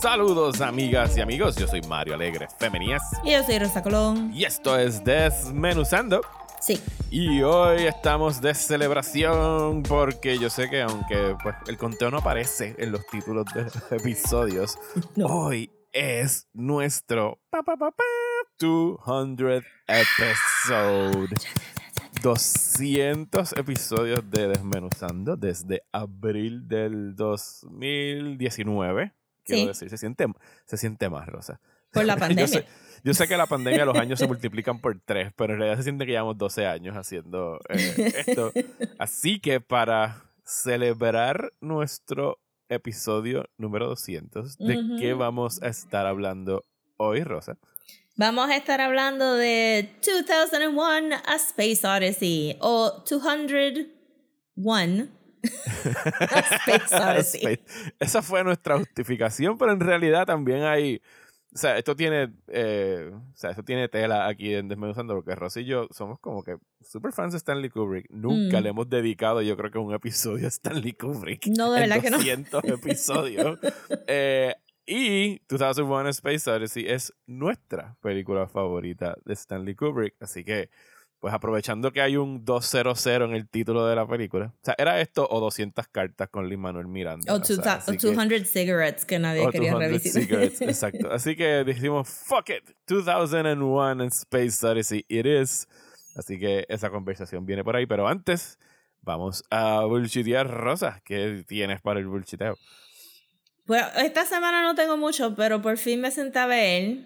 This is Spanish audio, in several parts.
Saludos amigas y amigos, yo soy Mario Alegre Femenías. Y yo soy Rosa Colón. Y esto es Desmenuzando. Sí. Y hoy estamos de celebración porque yo sé que aunque pues, el conteo no aparece en los títulos de los episodios, hoy es nuestro 200 episode. 200 episodios de Desmenuzando desde abril del 2019. Quiero decir, se siente, se siente más, Rosa. Por la pandemia. yo, sé, que la pandemia los años se multiplican por tres, pero en realidad se siente que llevamos 12 años haciendo eh, esto. Así que para celebrar nuestro episodio número 200, ¿de qué vamos a estar hablando hoy, Rosa? Vamos a estar hablando de 2001 A Space Odyssey o 201 A Space Odyssey. Esa fue nuestra justificación, pero en realidad también hay o sea, esto tiene, eh, o sea, esto tiene tela aquí en Desmenuzando, porque Rosy y yo somos como que super fans de Stanley Kubrick. Nunca mm. le hemos dedicado, yo creo que un episodio a Stanley Kubrick. No, de verdad que no. episodios. eh, y 2001 Space Odyssey es nuestra película favorita de Stanley Kubrick. Así que, pues aprovechando que hay un 200 en el título de la película. O sea, ¿era esto o 200 cartas con Lin Manuel Miranda? O, 200 cigarettes que nadie quería revisitar. exacto. Así que dijimos, fuck it, 2001 Space Odyssey it is. Así que esa conversación viene por ahí. Pero antes, vamos a bullshitear Rosa. ¿Qué tienes para el bullshiteo? Bueno, esta semana no tengo mucho, pero por fin me senté a ver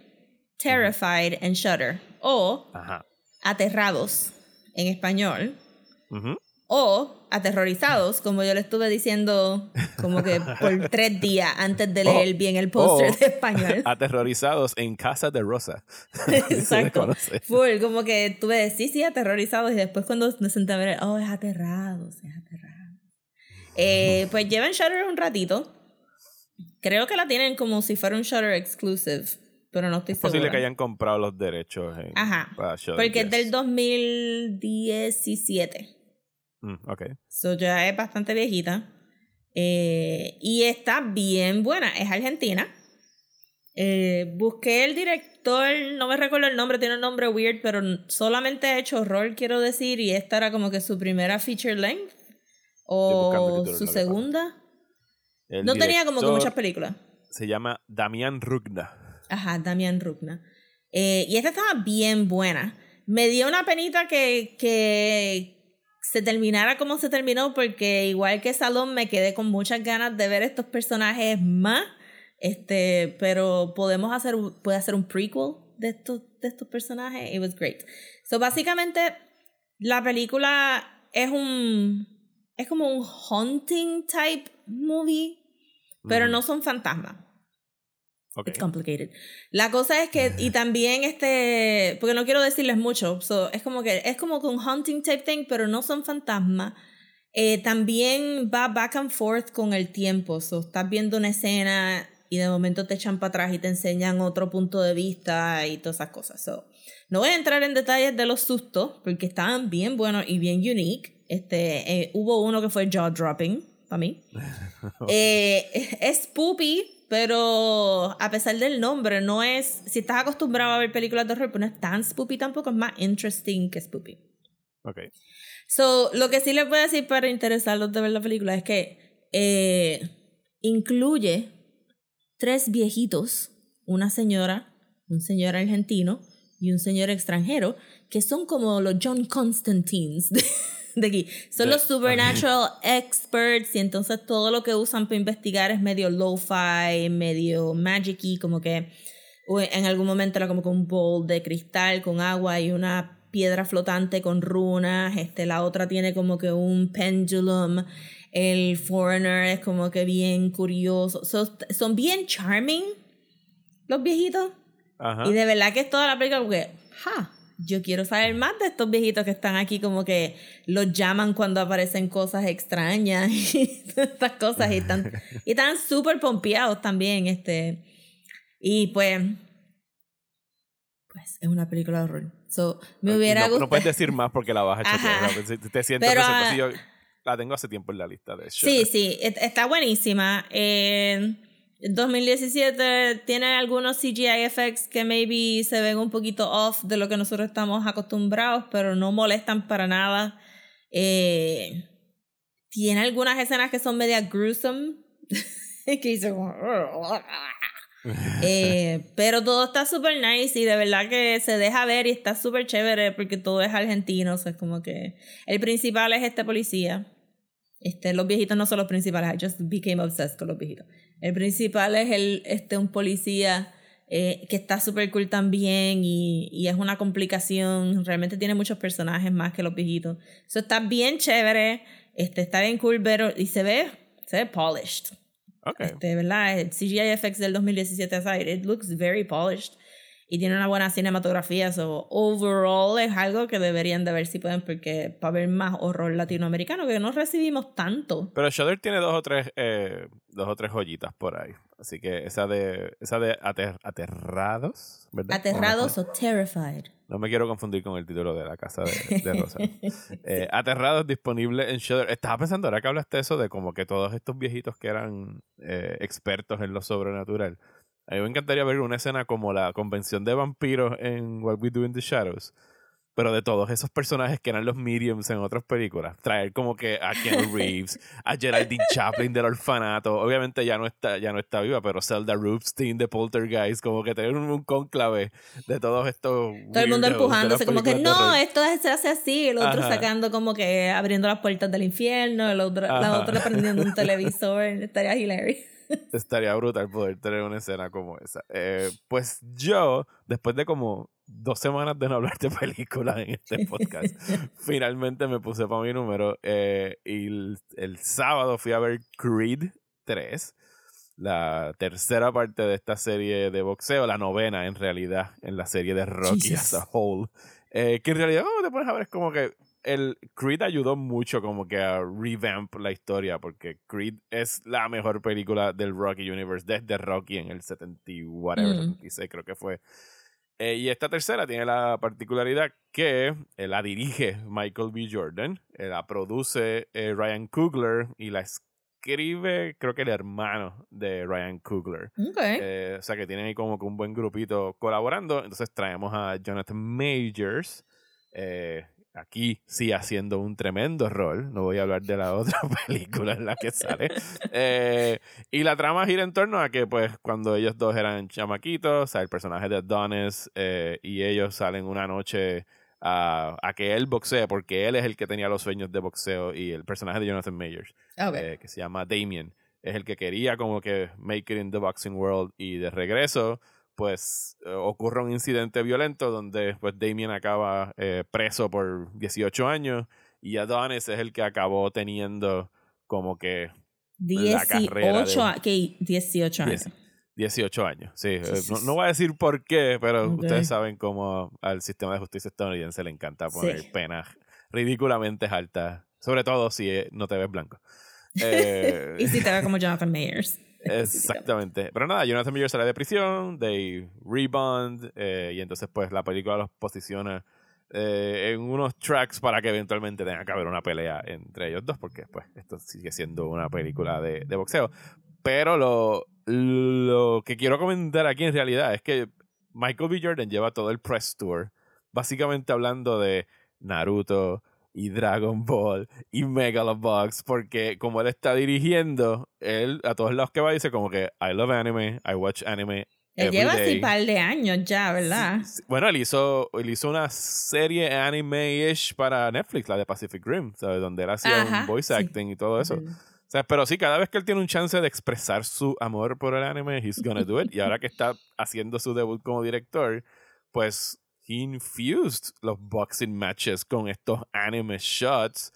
Terrified and Shudder o Aterrados en español o Aterrorizados, como yo le estuve diciendo como que por tres días antes de leer bien el póster de español. Aterrorizados en casa de Rosa. Exacto. Full, como que tuve, sí, sí, aterrorizados y después cuando me senté a ver, oh, es aterrados, es aterrados. Eh, pues llevan Shudder un ratito Creo que la tienen como si fuera un Shutter exclusive, pero no estoy. Es posible que hayan comprado los derechos en, Ajá, porque es del 2017. Mm, ok. So ya es bastante viejita. Eh, y está bien buena. Es argentina. Eh, busqué el director, no me recuerdo el nombre, tiene un nombre weird, pero solamente ha hecho horror, quiero decir, y esta era como que su primera feature length. O su segunda no tenía como que muchas películas. Se llama Damián Rugna. Ajá, Damián Rugna. Eh, y esta estaba bien buena. Me dio una penita que, que se terminara como se terminó, porque igual que Salón me quedé con muchas ganas de ver estos personajes más. Este, pero podemos hacer, puede hacer un prequel de estos, de estos personajes. It was great. So, básicamente, la película es un. Es como un haunting type movie pero no son fantasmas. Okay. It's complicated. La cosa es que, y también este, porque no quiero decirles mucho, es como que es como un hunting type thing, pero no son fantasmas. Eh, también va back and forth con el tiempo. So, estás viendo una escena y de momento te echan para atrás y te enseñan otro punto de vista y todas esas cosas. So, no voy a entrar en detalles de los sustos porque estaban bien buenos y bien unique. Este, eh, hubo uno que fue jaw dropping para mí. Eh, es poopy, pero a pesar del nombre, no es. Si estás acostumbrado a ver películas de horror, pues no es tan spoopy tampoco, es más interesting que spoopy. Ok. So, lo que sí les voy a decir para interesarlos de ver la película es que eh, incluye tres viejitos, una señora, un señor argentino y un señor extranjero, que son como los John Constantines de aquí. Son los supernatural experts y entonces todo lo que usan para investigar es medio lo-fi, medio magic-y, como que en algún momento era como que un bowl de cristal con agua y una piedra flotante con runas, este, la otra tiene como que un pendulum, el foreigner es como que bien curioso, son bien charming los viejitos. Y de verdad que es toda la película porque, ja, yo quiero saber más de estos viejitos que están aquí, como que los llaman cuando aparecen cosas extrañas y estas cosas, y están y están súper pompeados también, este, y pues, pues es una película de horror. So, me hubiera no, no, puedes decir más porque la vas a chequear. Te siento pero, que la tengo hace tiempo en la lista de Sí, sí, está buenísima. En 2017 tiene algunos CGI effects que maybe se ven un poquito off de lo que nosotros estamos acostumbrados, pero no molestan para nada. Eh, tiene algunas escenas que son media gruesome. que dice eh, pero todo está súper nice y de verdad que se deja ver y está súper chévere porque todo es argentino. O sea, es como que el principal es este policía. Este, los viejitos no son los principales. I just became obsessed con los viejitos. El principal es el, este, un policía eh, que está súper cool también y, y, es una complicación. Realmente tiene muchos personajes más que los viejitos. Eso está bien chévere. Este, está bien cool, pero y se ve, se ve polished. Okay. Este, ¿verdad? El CGI FX del 2017 aside, it looks very polished y tiene una buena cinematografía. So, overall es algo que deberían de ver si pueden, porque para ver más horror latinoamericano, que no recibimos tanto. Pero Shudder tiene dos o tres, eh, dos o tres joyitas por ahí. Así que esa de, esa de Aterrados, ¿verdad? Aterrados o, Terrified. No me quiero confundir con el título de la casa de, de Rosa. eh, Aterrados disponible en Shudder. Estaba pensando ahora que hablaste eso de como que todos estos viejitos que eran eh, expertos en lo sobrenatural. A mí me encantaría ver una escena como la convención de vampiros en What We Do in the Shadows pero de todos esos personajes que eran los mediums en otras películas. Traer como que a Keanu Reeves, a Geraldine Chaplin del orfanato. Obviamente ya no está, ya no está viva, pero Zelda Rubinstein de Poltergeist. Como que tener un, conclave de todos estos. Todo el mundo empujándose, como que no, esto se hace así. El otro sacando como que abriendo las puertas del infierno. El otro, la otra prendiendo un televisor. Estaría hilarious. Estaría brutal poder tener una escena como esa. Eh, pues yo, después de como dos semanas de no hablar de películas en este podcast, finalmente me puse para mi número eh, y el, sábado fui a ver Creed 3, la tercera parte de esta serie de boxeo, la novena en realidad en la serie de Rocky as a whole, eh, que en realidad te pones a ver es como que el Creed ayudó mucho como que a revamp la historia porque Creed es la mejor película del Rocky Universe desde Rocky en el 70 whatever, mm. creo que fue eh, y esta tercera tiene la particularidad que eh, la dirige Michael B. Jordan, eh, la produce Ryan Coogler y la escribe, creo que el hermano de Ryan Coogler. o sea que tienen ahí como que un buen grupito colaborando. Entonces traemos a Jonathan Majors, aquí sí haciendo un tremendo rol. No voy a hablar de la otra película en la que sale. Eh, y la trama gira en torno a que, pues, cuando ellos dos eran chamaquitos, o sea, el personaje de Adonis eh, y ellos salen una noche a, a, que él boxee, porque él es el que tenía los sueños de boxeo y el personaje de Jonathan Mayers, eh, que se llama Damien, es el que quería como que make it in the boxing world y de regreso pues eh, ocurre un incidente violento donde pues Damien acaba eh, preso por 18 años y Adonis es el que acabó teniendo como que 18, la carrera de, 18 años. 18 años, sí. Eh, no, voy a decir por qué, pero ustedes saben cómo al sistema de justicia estadounidense le encanta poner penas ridículamente altas, sobre todo si no te ves blanco. y si te ves como Jonathan Mayers. Exactamente. Pero nada, Jonathan Miller sale de prisión, they rebound, eh, y entonces pues la película los posiciona eh, en unos tracks para que eventualmente tenga que haber una pelea entre ellos dos, porque pues esto sigue siendo una película de, de boxeo. Pero lo, lo que quiero comentar aquí en realidad es que Michael B. Jordan lleva todo el press tour, básicamente hablando de Naruto, y Dragon Ball y Megalobox porque como él está dirigiendo, él a todos lados que va dice como que I love anime, I watch anime. Él lleva así un par de años ya, ¿verdad? Bueno, él hizo, él hizo una serie anime-ish para Netflix, la de Pacific Rim, ¿sabes? Donde él hacía un voice acting y todo eso. O sea, pero sí, cada vez que él tiene un chance de expresar su amor por el anime, he's gonna do it. Y ahora que está haciendo su debut como director, pues infused los boxing matches con estos anime shots.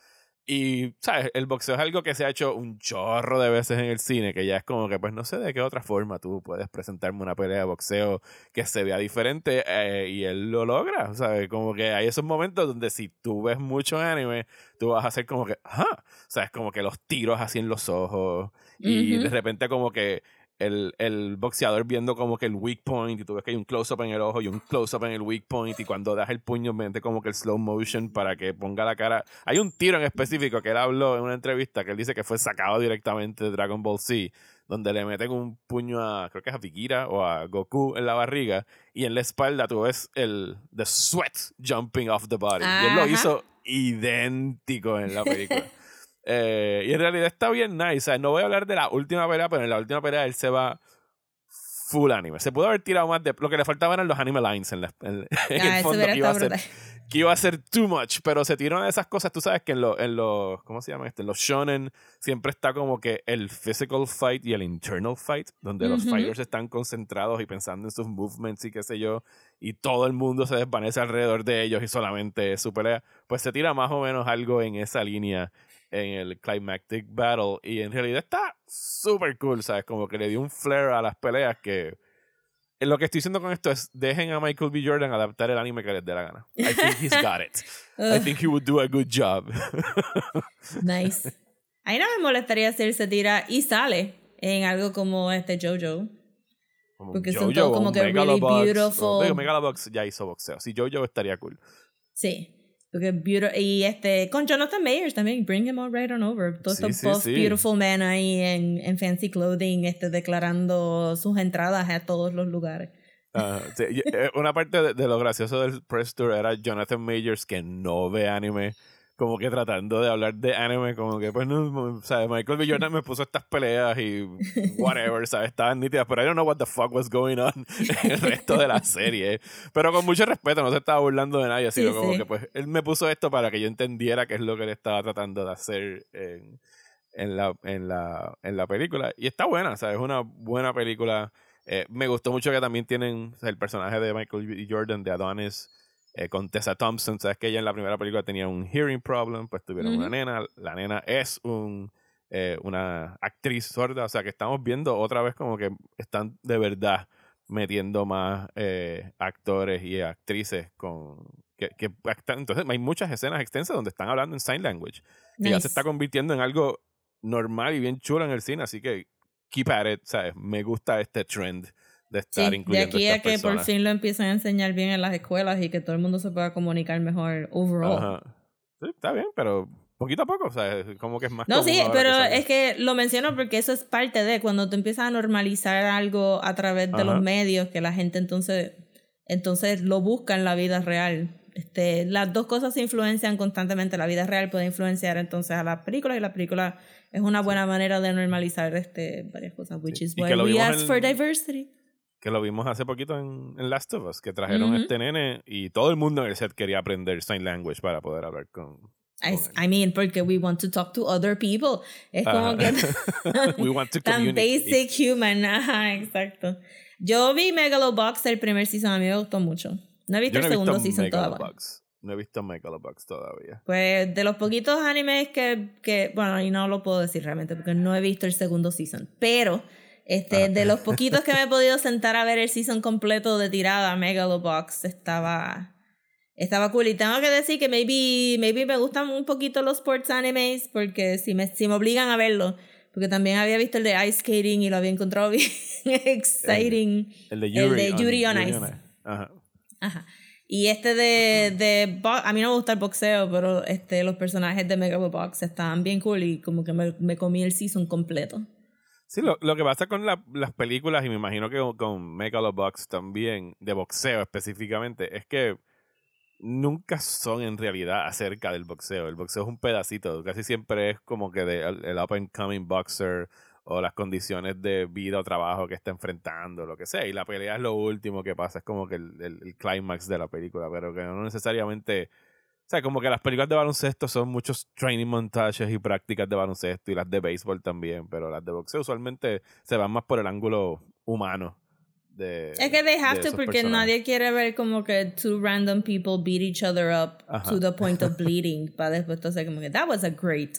Y, ¿sabes? El boxeo es algo que se ha hecho un chorro de veces en el cine, que ya es como que, pues no sé de qué otra forma tú puedes presentarme una pelea de boxeo que se vea diferente eh, y él lo logra, ¿sabes? Como que hay esos momentos donde si tú ves mucho anime, tú vas a hacer como que, ¿ah? ¿Sabes? Como que los tiros así en los ojos y de repente como que el, el, boxeador viendo como que el weak point y tú ves que hay un close-up en el ojo y un close-up en el weak point y cuando das el puño mete como que el slow motion para que ponga la cara. Hay un tiro en específico que él habló en una entrevista que él dice que fue sacado directamente de Dragon Ball Z donde le meten un puño a, creo que es a Vikira o a Goku en la barriga y en la espalda tú ves el the sweat jumping off the body. Y él lo hizo idéntico en la película. Eh, y en realidad está bien nice. no voy a hablar de la última pelea, pero en la última pelea él se va full anime. Se pudo haber tirado más de. Lo que le faltaban eran los anime lines en, en, el ah, fondo que iba, a ser, que iba a ser too much. Pero se tiró de esas cosas. Tú sabes que en los. En los ¿Cómo se llama esto? En los shonen siempre está como que el physical fight y el internal fight. Donde los fighters están concentrados y pensando en sus movements y qué sé yo. Y todo el mundo se desvanece alrededor de ellos y solamente es su pelea. Pues se tira más o menos algo en esa línea en el Climactic Battle. Y en realidad está súper cool, ¿sabes? Como que le dio un flair a las peleas que. Lo que estoy diciendo con esto es: dejen a Michael B. Jordan adaptar el anime que les dé la gana. I think he's got it. I think he would do a good job. nice. Ahí no me molestaría si él se tira y sale en algo como este JoJo. Porque son todos como que really beautiful. Megalobox ya hizo boxeo. Si JoJo estaría cool. Sí. Y este, con Jonathan Mayers también, bring him all right on over. Todos estos beautiful men ahí en, en, fancy clothing, este, declarando sus entradas a todos los lugares. Eh, una parte de, de, lo gracioso del press tour era Jonathan Mayers que no ve anime como que tratando de hablar de anime, como que, pues, no, ¿sabes? Michael B. Jordan me puso estas peleas y whatever, ¿sabes? Estaban nítidas, pero I don't know what the fuck was going on en el resto de la serie. Pero con mucho respeto, no se estaba burlando de nadie, sino como que, pues, él me puso esto para que yo entendiera qué es lo que él estaba tratando de hacer en, en, la, en, la, en la película. Y está buena, ¿sabes? Es una buena película. Eh, me gustó mucho que también tienen el personaje de Michael B. Jordan, de Adonis eh, con Tessa Thompson. Sabes que ella en la primera película tenía un hearing problem, pues tuvieron una nena. La nena es un, eh, una actriz sorda, o sea que estamos viendo otra vez como que están de verdad metiendo más eh, actores y actrices con que, que, entonces hay muchas escenas extensas donde están hablando en sign language y ya se está convirtiendo en algo normal y bien chulo en el cine así que keep at it sabes me gusta este trend de estar sí, De aquí a que por fin lo empiecen a enseñar bien en las escuelas y que todo el mundo se pueda comunicar mejor overall. Sí, está bien, pero poquito a poco, o sea, como que es más. No, sí, pero es que lo menciono porque eso es parte de cuando tú empiezas a normalizar algo a través de los medios, que la gente entonces, entonces lo busca en la vida real. Este, las dos cosas se influencian constantemente. La vida real puede influenciar entonces a las películas y la película es una buena manera de normalizar este, varias cosas, which is why we ask for diversity que lo vimos hace poquito en, Last of Us, que trajeron a este nene y todo el mundo en el set quería aprender sign language para poder hablar con. I, mean, porque we want to talk to other people. Es como que. we want to tan basic human. Ajá, exacto. Yo vi Megalobox el primer season, a mí me gustó mucho. No he visto el segundo season todavía. No he visto Megalobox todavía. Pues de los poquitos animes que, que. Bueno, y no lo puedo decir realmente porque no he visto el segundo season. Pero este, ah. De los poquitos que me he podido sentar a ver el season completo de tirada, Megalobox estaba, estaba cool. Y tengo que decir que maybe, maybe me gustan un poquito los sports animes porque si me, si me obligan a verlo. Porque también había visto el de Ice Skating y lo había encontrado bien exciting. El, de Yuri, on, Ice. Ajá. Ajá. Y este de, de a mí no me gusta el boxeo, pero este, los personajes de Megalobox estaban bien cool y como que me, me comí el season completo. Sí, lo, lo que pasa con las películas, y me imagino que con Megalobox también, de boxeo específicamente, es que nunca son en realidad acerca del boxeo. El boxeo es un pedacito, casi siempre es como que de, el, up and coming boxer o las condiciones de vida o trabajo que está enfrentando, lo que sea. Y la pelea es lo último que pasa, es como que el, el, el de la película, pero que no necesariamente o sea, como que las películas de baloncesto son muchos training montajes y prácticas de baloncesto y las de béisbol también, pero las de boxeo usualmente se van más por el ángulo humano. De, es que they have to porque nadie quiere ver como que two random people beat each other up to the point of bleeding para después entonces como que that was a great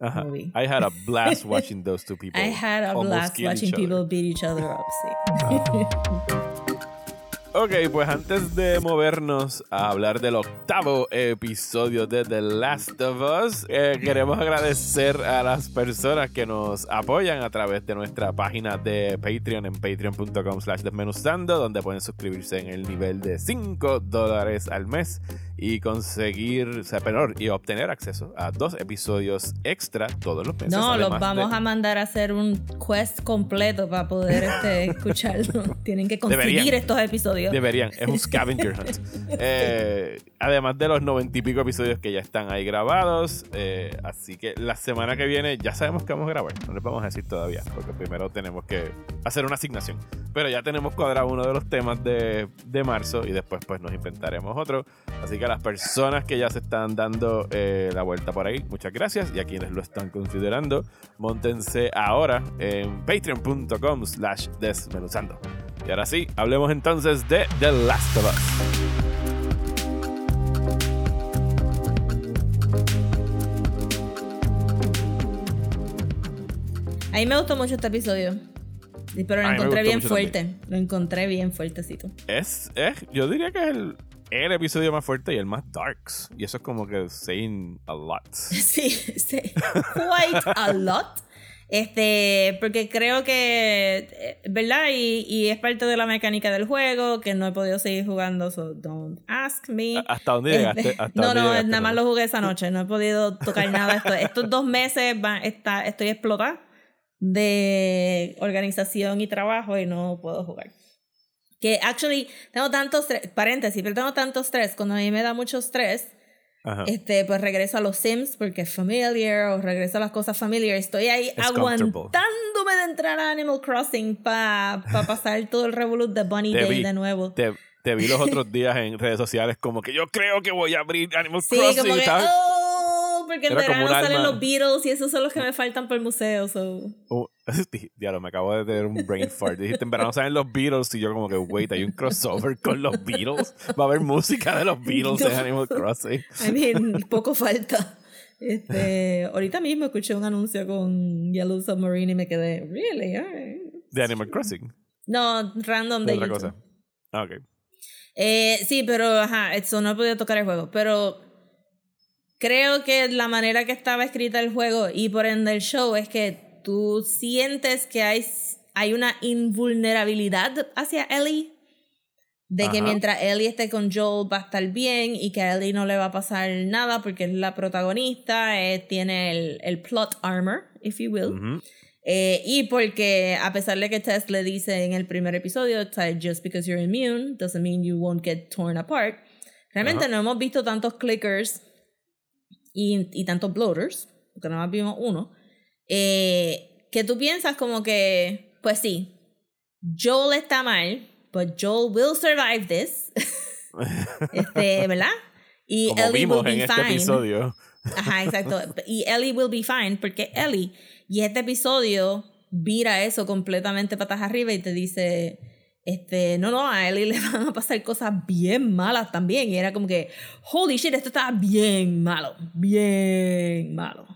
movie. I had a blast watching those two people. I had a blast watching people beat each other up. Sí. Ok, pues antes de movernos a hablar del octavo episodio de The Last of Us, eh, queremos agradecer a las personas que nos apoyan a través de nuestra página de Patreon en patreon.com slash desmenuzando, donde pueden suscribirse en el nivel de 5 dólares al mes y conseguir, o sea, y obtener acceso a dos episodios extra todos los meses. No, los vamos a mandar a hacer un quest completo para poder este, escucharlo. Tienen que conseguir estos episodios. Deberían, es un scavenger hunt. Eh, además de los noventa y pico episodios que ya están ahí grabados. Eh, así que la semana que viene ya sabemos que vamos a grabar. No les vamos a decir todavía, porque primero tenemos que hacer una asignación. Pero ya tenemos cuadrado uno de los temas de, de marzo y después pues nos inventaremos otro. Así que a las personas que ya se están dando eh, la vuelta por ahí, muchas gracias. Y a quienes lo están considerando, montense ahora en patreon.com slash desmenuzando. Y ahora sí, hablemos entonces de The Last of Us. A mí me gustó mucho este episodio. Pero lo encontré bien fuerte. Lo encontré bien fuertecito. Es, es, yo diría que es el, el episodio más fuerte y el más darks. Y eso es como que saying a lot. Sí, sí. Quite a lot. Este, porque creo que, eh, ¿verdad? Y, y, es parte de la mecánica del juego, que no he podido seguir jugando, so don't ask me. ¿Hasta dónde llegaste? Este, no, no, nada más lo jugué esa noche, no he podido tocar nada. Esto, estos dos meses está, estoy explotada de organización y trabajo y no puedo jugar. Que actually tengo tantos paréntesis, pero tengo tanto estrés, cuando a mí me da mucho estrés, este, pues regreso a los Sims porque es familiar o regreso a las cosas familiar. Estoy ahí aguantándome de entrar a Animal Crossing para pa pasar todo el revolut de Bunny Day de nuevo. Te, te, vi los otros días en redes sociales como que yo creo que voy a abrir Animal Crossing. Como que, oh, porque en verano salen los Beatles y esos son los que me faltan para el museo. So. Uh, Diablo, me acabo de tener un brain fart. Dijiste, en verano salen los Beatles y yo como que, wait, hay un crossover con los Beatles. Va a haber música de los Beatles en Animal Crossing. I mean, poco falta. Este, ahorita mismo escuché un anuncio con Yellow Submarine y me quedé, really? ¿De Animal Crossing? No, random de, otra cosa. Ah, ok. Eh, sí, pero ajá, eso no he podido tocar el juego. Pero creo que la manera que estaba escrita el juego y por ende el show es que tú sientes que hay, hay una invulnerabilidad hacia Ellie. De que mientras Ellie esté con Joel va a estar bien y que a Ellie no le va a pasar nada porque es la protagonista, eh, tiene el, el, plot armor, if you will. Eh, y porque a pesar de que Tess le dice en el primer episodio, just because you're immune doesn't mean you won't get torn apart. Realmente no hemos visto tantos clickers y, y tantos bloaters, porque nada más vimos uno. Eh, que tú piensas como que, pues sí, Joel está mal, but Joel will survive this. este, ¿verdad? Y como Ellie vimos will be en este episodio. Ajá, exacto. Y Ellie will be fine porque Ellie, y este episodio vira eso completamente patas arriba y te dice, este, no, no, a Ellie le van a pasar cosas bien malas también. Y era como que, holy shit, esto está bien malo, bien malo.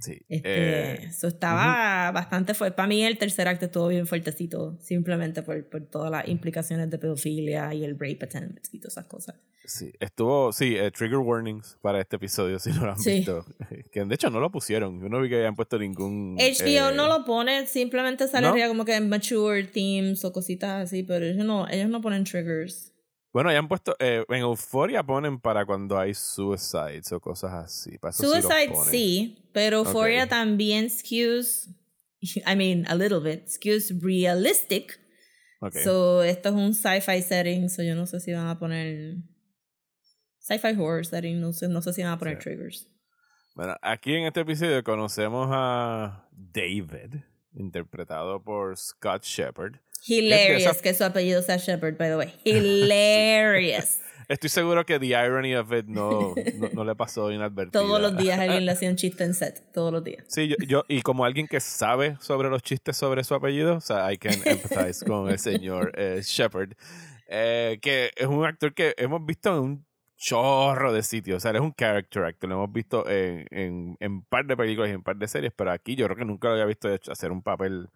Sí. Este, eso eh, estaba bastante fuerte. Para mí el tercer acto estuvo bien fuertecito, simplemente por, por todas las implicaciones de pedofilia y el rape attempt y todas esas cosas. Sí, estuvo, sí, eh, trigger warnings para este episodio, si no lo han visto. Que de hecho no lo pusieron, yo no vi que hayan puesto ningún... HBO no eh, lo pone, simplemente sale como que mature themes o cositas así, pero ellos no, ellos no ponen triggers. Bueno, ya han puesto. Eh, en Euphoria ponen para cuando hay suicides o cosas así. Para Suicide sí, pero Euphoria también skews. I mean, a little bit. Skews realistic. Okay. So, esto es un sci-fi setting, so yo no sé si van a poner. Sci-fi horror setting, no sé, no sé si van a poner triggers. Bueno, aquí en este episodio conocemos a David, interpretado por Scott Shepard Hilarious que su apellido sea Shepard, by the way. Hilarious. Estoy seguro que the irony of it no, no, le pasó inadvertido. Todos los días alguien le hacía un chiste en set, todos los días. Sí, yo, yo, y como alguien que sabe sobre los chistes sobre su apellido, o sea, I can empathize con el señor eh, Shepard, eh, que es un actor que hemos visto en un chorro de sitios, o sea, es un character actor, lo hemos visto en, en, en par de películas y en un par de series, pero aquí yo creo que nunca lo había visto hacer un papel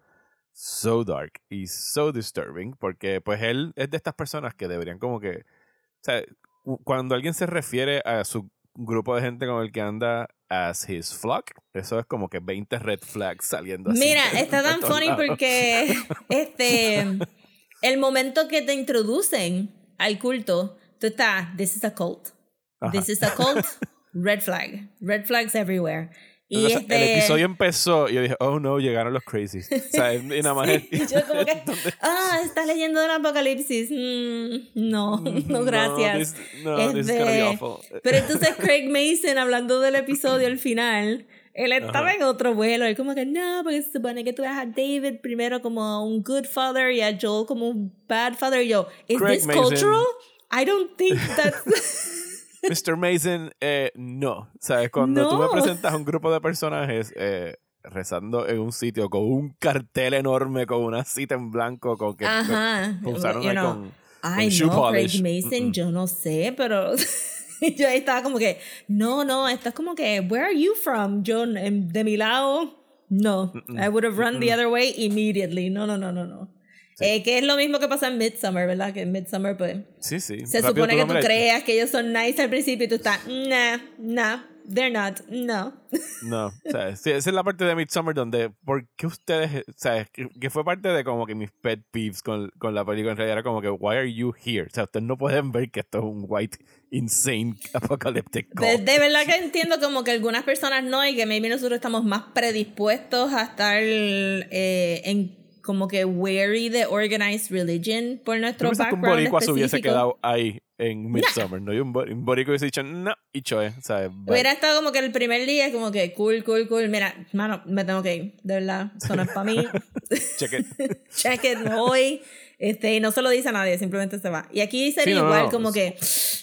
so dark y so disturbing porque pues él es de estas personas que deberían como que, o sea, cuando alguien se refiere a su grupo de gente con el que anda as his flock, eso es como que 20 red flags saliendo así. Mira, está tan funny porque este el momento que te introducen al culto, tú estás, this is a cult. This is a cult, red flag. Red flags everywhere. Y este... El episodio empezó y yo dije, oh no, llegaron los crazies. O sea, y nada más. yo como que, ah, estás leyendo el apocalipsis. Mm, no, no, gracias. No, this, no, be awful. Pero entonces Craig Mason, hablando del episodio al final, él estaba en otro vuelo. Él como que, no, porque se supone que tú ves a David primero como un good father y a Joel como un bad father. Y yo, ¿is this cultural? I don't think that's... Mr. Mason, eh, no. ¿Sabes? Cuando tú me presentas a un grupo de personajes eh, rezando en un sitio con un cartel enorme, con una cita en blanco, con que Ajá. usaron you know, con, Ay, shoe no. Craig Mason, yo no sé, pero yo estaba como que, no, no, estás como que, where are you from? Yo, de mi lado, no. I would have run the other way immediately. No, no, no, no, no. Eh, que es lo mismo que pasa en Midsummer, ¿verdad? Que en Midsummer, pues. Sí, sí. Se supone que tú creas que ellos son nice al principio y tú estás, nah, nah, they're not, no. No, o sea, sí, esa es la parte de Midsummer donde, ¿por qué ustedes, o sea, que, que, fue parte de como que mis pet peeves con, con la película en realidad era como que, why are you here? O sea, ustedes no pueden ver que esto es un white, insane, apocalyptic de, de, verdad que entiendo como que algunas personas no y que maybe nosotros estamos más predispuestos a estar eh, en como que wary de organized religion por nuestro ¿Tú background que un boricua se hubiese quedado ahí en Midsummer, ¿no? Y un, boricua hubiese dicho, no, y choe, ¿sabes? Hubiera estado como que el primer día como que cool, cool, cool. Mira, mano, me tengo que ir, de verdad, eso no es para mí. Check it. Check it, no voy. Este, y no se lo dice a nadie, simplemente se va. Y aquí sería Sí, no, igual, no, como que,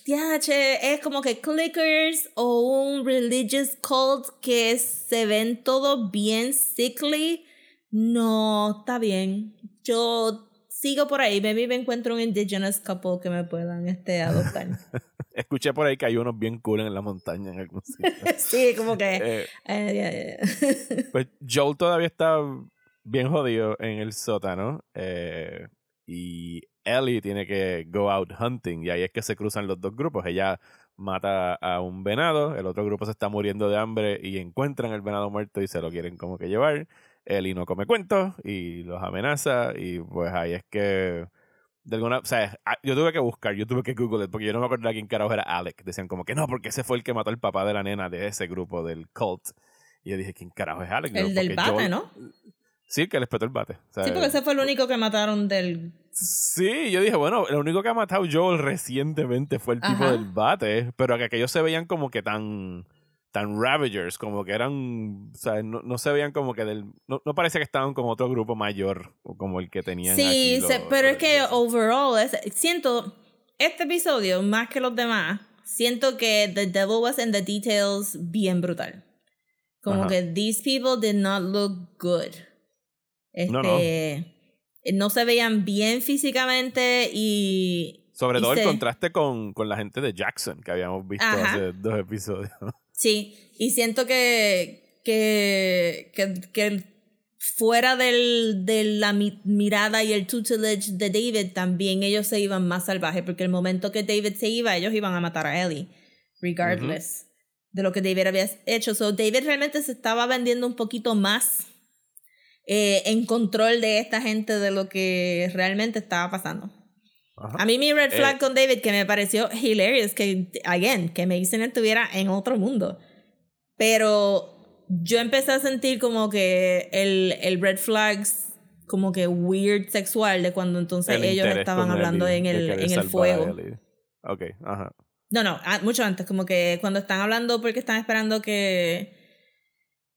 "Diache, es como que clickers o un religious cult que se ven todos bien sickly. No, está bien. Yo sigo por ahí, maybe me encuentro un indigenous couple que me puedan este, adoptar. Escuché por ahí que hay unos bien cool en la montaña en algún sitio. sí, como que... Eh, eh, pues Joel todavía está bien jodido en el sótano. eh, y Ellie tiene que go out hunting. Y ahí es que se cruzan los dos grupos. Ella mata a un venado. El otro grupo se está muriendo de hambre y encuentran el venado muerto y se lo quieren como que llevar. Ellie no come cuentos y los amenaza. Y pues ahí es que. De alguna, o sea, a- yo tuve que buscar, yo tuve que Google porque yo no me acordaba quién carajo era Alec. Decían como que no, porque ese fue el que mató al papá de la nena de ese grupo del cult. Y yo dije, ¿quién carajo es Alec? El del bate, ¿no? Sí, el que les petó el bate. O sea, Sí, porque ese fue el único que mataron del... Sí, yo dije, bueno, lo único que ha matado Joel recientemente fue el tipo del bate, pero que aquellos se veían como que tan tan Ravagers, como que eran, o sea, no, no se veían como que del, no, no parecía que estaban con otro grupo mayor, o como el que tenían Sí, aquí se- los- pero es que overall, es- siento, este episodio, más que los demás, siento que The Devil Was in the Details bien brutal. Como Ajá. que these people did not look good. Este, No, no. no se veían bien físicamente y... Sobre todo el contraste con, con la gente de Jackson, que habíamos visto Ajá. hace dos episodios. Sí, y siento que, que, que, que fuera del, de la mi- mirada y el tutelage de David, también ellos se iban más salvajes, porque el momento que David se iba, ellos iban a matar a Ellie, regardless de lo que David había hecho. So, David realmente se estaba vendiendo un poquito más eh, en control de esta gente de lo que realmente estaba pasando. Ajá. A mí mi red Eh. flag con David que me pareció hilarious que again que Mason estuviera en otro mundo. Pero yo empecé a sentir como que el, el red flags como que weird sexual de cuando entonces El ellos estaban hablando en el, en el fuego. Ok, ajá. No, no, ah, mucho antes, como que cuando están hablando porque están esperando que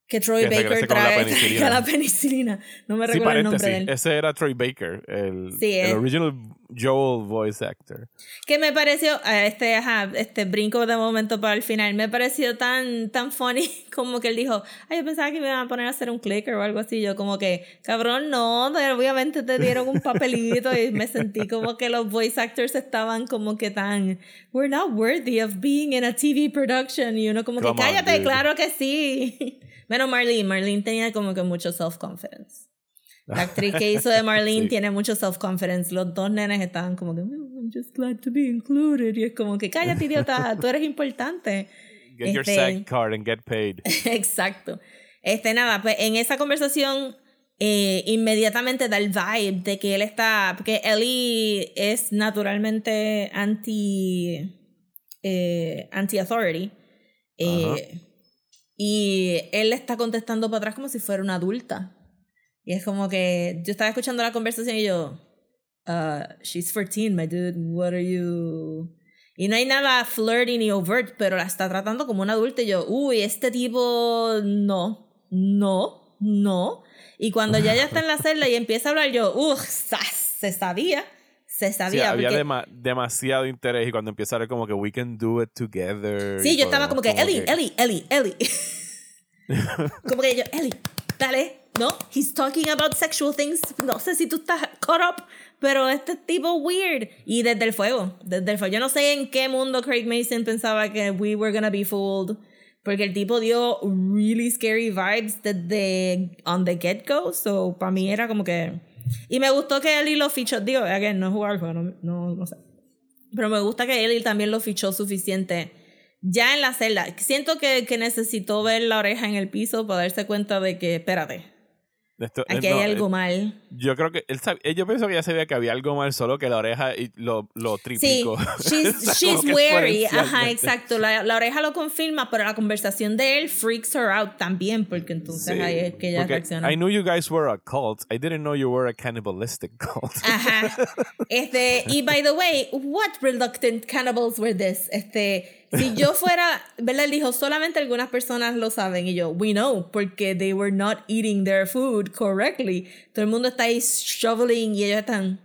que Troy Que Baker la trae traiga la penicilina. No me Sí, recuerdo el nombre de él. ese era Troy Baker, el, Sí, el es- original Joel voice actor. Que me pareció, eh, este, ajá, este brinco de momento para el final, me pareció tan, tan funny como que él dijo, ay, yo pensaba que me iban a poner a hacer un clicker o algo así. Yo como que, cabrón, no, obviamente te dieron un papelito y me sentí como que los voice actors estaban como que tan, we're not worthy of being in a TV production. Y uno como que, Come on, cállate, dude." claro que sí. Bueno, Marlene, Marlene tenía como que mucho self-confidence. La actriz que hizo de Marlene Sí. tiene mucho self-confidence. Los dos nenes estaban como que, "Oh, I'm just glad to be included. Y es como que, cállate, idiota, tú eres importante. Get your Este- SAG card and get paid. Exacto. Este, nada, pues en esa conversación eh, inmediatamente da el vibe de que él está, porque Ellie es naturalmente anti, eh, anti-authority. eh, Ajá. Y él le está contestando para atrás como si fuera una adulta. Y es como que yo estaba escuchando la conversación y yo, uh, she's 14, my dude, what are you... Y no hay nada flirty ni overt, pero la está tratando como una adulta y yo, uy, este tipo, no, no, no. Y cuando ya ya está en la celda y empieza a hablar, yo, uff, se sabía, se Sí, sabía. había porque- dema- demasiado interés y cuando ver como que we can do it together. Sí, yo estaba podemos como que, Ellie, Ellie, Ellie, Ellie. como que yo, Ellie, dale, ¿no? He's talking about sexual things. No sé si tú estás caught up, pero este tipo weird. Y desde el fuego, desde el fuego. Yo no sé en qué mundo Craig Mason pensaba que we were gonna be fooled. Porque el tipo dio really scary vibes desde on the get-go. So, para mí era como que... Y me gustó que Ellie lo fichó. Digo, again, no jugar no, no, no sé. Pero me gusta que Ellie también lo fichó suficiente ya en la celda. Siento que, que necesitó ver la oreja en el piso para darse cuenta de que, espérate, Esto- aquí eh, no, hay eh, algo mal. Yo creo que él sab- eh, yo pienso que ya sabía que había algo mal, solo que la oreja y lo, lo Sí, triplicó. she's, sea, she's que wary. Ajá, exacto. La, la oreja lo confirma, pero la conversación de él freaks her out también, porque entonces Sí, ahí es que ella reacciona. I knew you guys were a cult. I didn't know you were a cannibalistic cult. Ajá. Este, y by the way, what reluctant cannibals were this? Este, si yo fuera, ¿verdad? Él dijo, solamente algunas personas lo saben. Y yo, we know, porque they were not eating their food correctly. Todo el mundo está ahí shoveling y ellos están.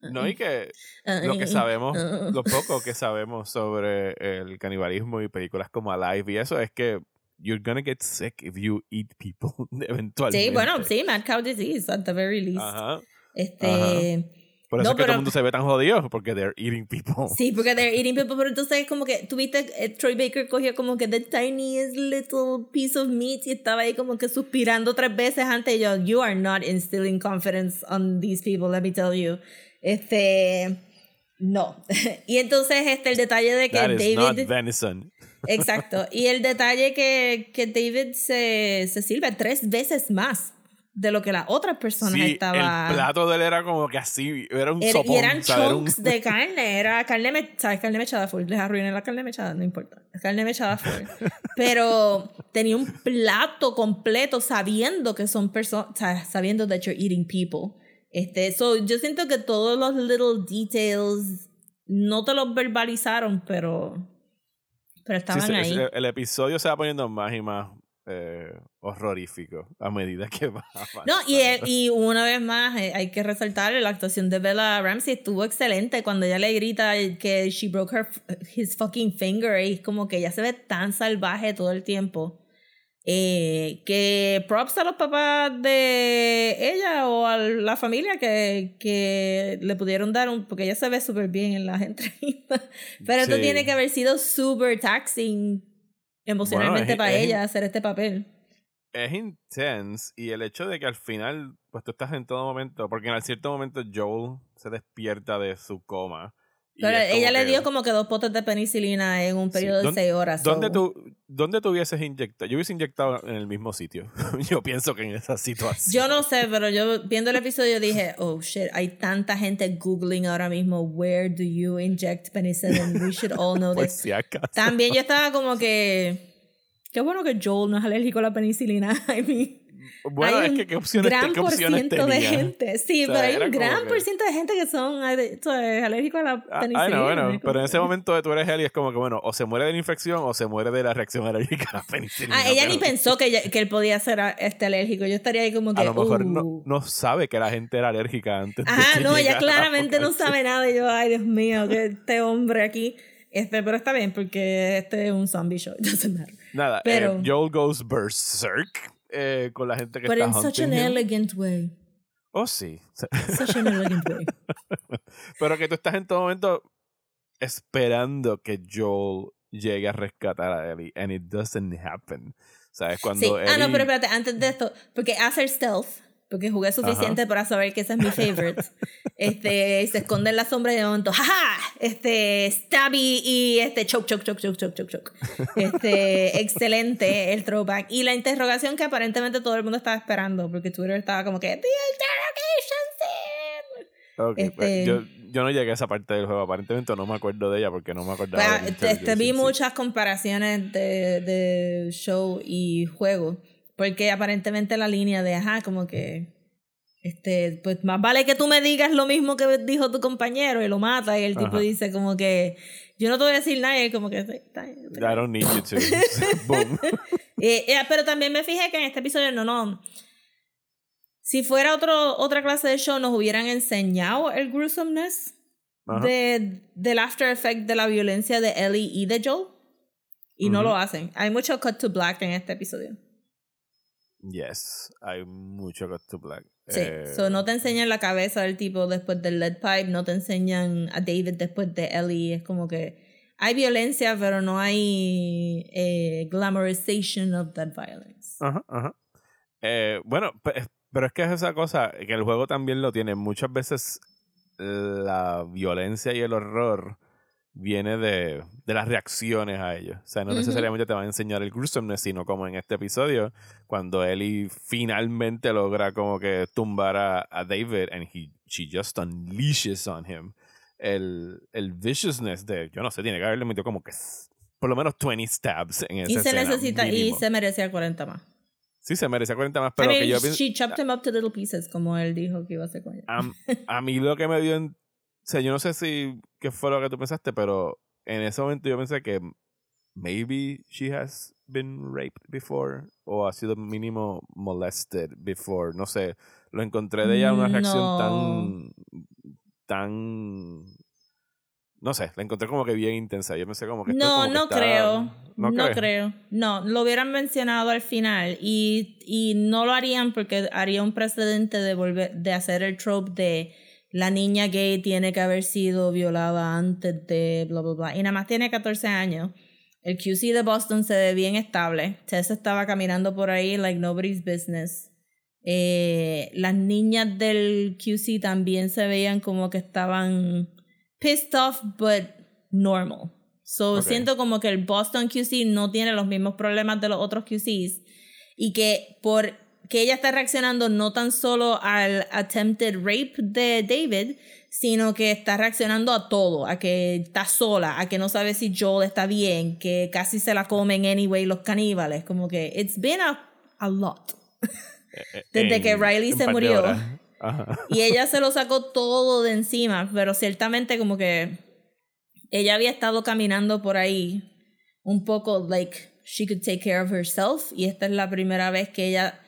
No, y que ah, lo que sabemos, ah. lo poco que sabemos sobre el canibalismo y películas como Alive y eso es que you're gonna get sick if you eat people eventualmente. Sí, bueno, sí, mad cow disease, at the very least. Ajá. Este. Por eso No, es que todo pero- el mundo se ve tan jodido, porque they're eating people. Sí, porque they're eating people, pero entonces como que tuviste, eh, Troy Baker cogió como que the tiniest little piece of meat y estaba ahí como que suspirando tres veces antes y yo, you are not instilling confidence on these people, let me tell you. Este, no. y entonces este, el detalle de que That is not venison. exacto, y el detalle que, que David se, se sirve tres veces más de lo que las otras personas Sí, estaban... el plato de él era como que así, era un Era- sopón. y eran chunks de carne, era carne, me- ¿sabes? Carne mechada full. Les arruiné la carne mechada, no importa. Carne mechada full. Pero tenía un plato completo sabiendo que son personas, sabiendo that you're eating people. Este, so, yo siento que todos los little details no te los verbalizaron, pero, pero estaban sí, ahí. el, el episodio se va poniendo más y más eh, horrorífico a medida que va No, y, y una vez más eh, hay que resaltar la actuación de Bella Ramsey estuvo excelente. Cuando ella le grita que she broke her his fucking finger y es como que ella se ve tan salvaje todo el tiempo. Eh, que props a los papás de ella o a la familia que, que le pudieron dar un porque ella se ve súper bien en las entrevistas. Pero esto Sí. tiene que haber sido súper taxing emocionalmente es- para es- ella hacer este papel es intense y el hecho de que al final, pues tú estás en todo momento, porque en cierto momento Joel se despierta de su coma. Pero ella le que- dio como que dos potes de penicilina en un Sí. periodo de ¿Dónde- seis horas. ¿Dónde tú, ¿Dónde tú hubieses inyectado? Yo hubiese inyectado en el mismo sitio. yo pienso que en esa situación. Yo no sé, pero yo viendo el episodio dije, oh shit, hay tanta gente googling ahora mismo, where do you inject penicillin? We should all know Pues this. si acaso. También yo estaba como que, qué bueno que Joel no es alérgico a la penicilina. I mean, Bueno, hay es que qué opciones, gran qué por opciones ciento de gente. Sí, O sea, pero hay un gran que- por ciento de gente que son alérgicos a la Ah, penicilina. Ay, no, bueno, pero en ese momento de tú eres él y es como que, bueno, o se muere de la infección o se muere de la reacción alérgica a la penicilina. Ah, ella pero ni pensó que, ella- que él podía ser este alérgico. Yo estaría ahí como que. A lo mejor no, "Uh". no sabe que la gente era alérgica antes Ajá, no, ella claramente no sabe nada. Y yo, ay, Dios mío, que este hombre aquí. Este, pero está bien, porque este es un zombie show. Nada, Pero- eh, Joel goes berserk eh, con la gente que But está in such an him. elegant way. Oh, sí. Such an elegant way. Pero que tú estás en todo momento esperando que Joel llegue a rescatar a Ellie. And it doesn't happen. ¿Sabes? Cuando Sí. Ah, no, Ellie- pero espérate, antes de esto, porque hacer stealth porque jugué suficiente para saber que ese es mi favorite. este, se esconde en la sombra y de momento, jaja, este, stabby y este, choke, choke, choke, choke, choke, choke, choke. Este, excelente el throwback. Y la interrogación que aparentemente todo el mundo estaba esperando, porque Twitter estaba como que, The interrogation scene. pues, este, yo, yo no llegué a esa parte del juego, aparentemente no me acuerdo de ella porque no me acordaba. Pues, este, vi muchas comparaciones de, de show y juego porque aparentemente la línea de, ajá, como que, este, pues más vale que tú me digas lo mismo que dijo tu compañero y lo mata y el tipo dice como que, yo no te voy a decir nada y él como que, I don't need you to. Boom. Eh, eh, pero también me fijé que en este episodio no, no. Si fuera otro, otra clase de show, nos hubieran enseñado el gruesomeness de, del after effect de la violencia de Ellie y de Joel. Y no lo hacen. Hay mucho cut to black en este episodio. Yes, hay mucho Cut to Black. Sí, eh, so no te enseñan la cabeza del tipo después del lead pipe, no te enseñan a David después de Ellie, es como que hay violencia, pero no hay eh, glamorization of that violence. Ajá, ajá. Eh, bueno, pero es que es esa cosa que el juego también lo tiene. Muchas veces la violencia y el horror viene de, de, las reacciones a ellos. O sea, no necesariamente te va a enseñar el gruesomeness, sino como en este episodio, cuando Ellie finalmente logra como que tumbar a, a David and he, she just unleashes on him. El, el viciousness de, yo no sé, tiene que haberle metido como que por lo menos 20 stabs en esa Y se necesita, y se merecía 40 más. Sí, se merecía 40 más, pero que yo She chopped him up to little pieces, como él dijo que iba a hacer con ella. a mí lo que me dio en sea, yo no sé si qué fue lo que tú pensaste, pero en ese momento yo pensé que maybe she has been raped before o ha sido mínimo molested before. No sé, lo encontré de ella una reacción tan tan no sé, la encontré como que bien intensa. Yo pensé como que No, no creo. No, no creo. No, lo hubieran mencionado al final y, y no lo harían porque haría un precedente de volver de hacer el trope de la niña gay tiene que haber sido violada antes de bla, bla, bla. Y nada más tiene 14 años. El QC de Boston se ve bien estable. Tess estaba caminando por ahí like nobody's business. Eh, las niñas del QC también se veían como que estaban pissed off, but normal. So siento como que el Boston QC no tiene los mismos problemas de los otros QCs. Y que por que ella está reaccionando no tan solo al attempted rape de David, sino que está reaccionando a todo, a que está sola, a que no sabe si Joel está bien, que casi se la comen anyway los caníbales, como que it's been a, a lot. Eh, eh, Desde que Riley se murió. Y ella se lo sacó todo de encima, pero ciertamente como que ella había estado caminando por ahí un poco like she could take care of herself y esta es la primera vez que ella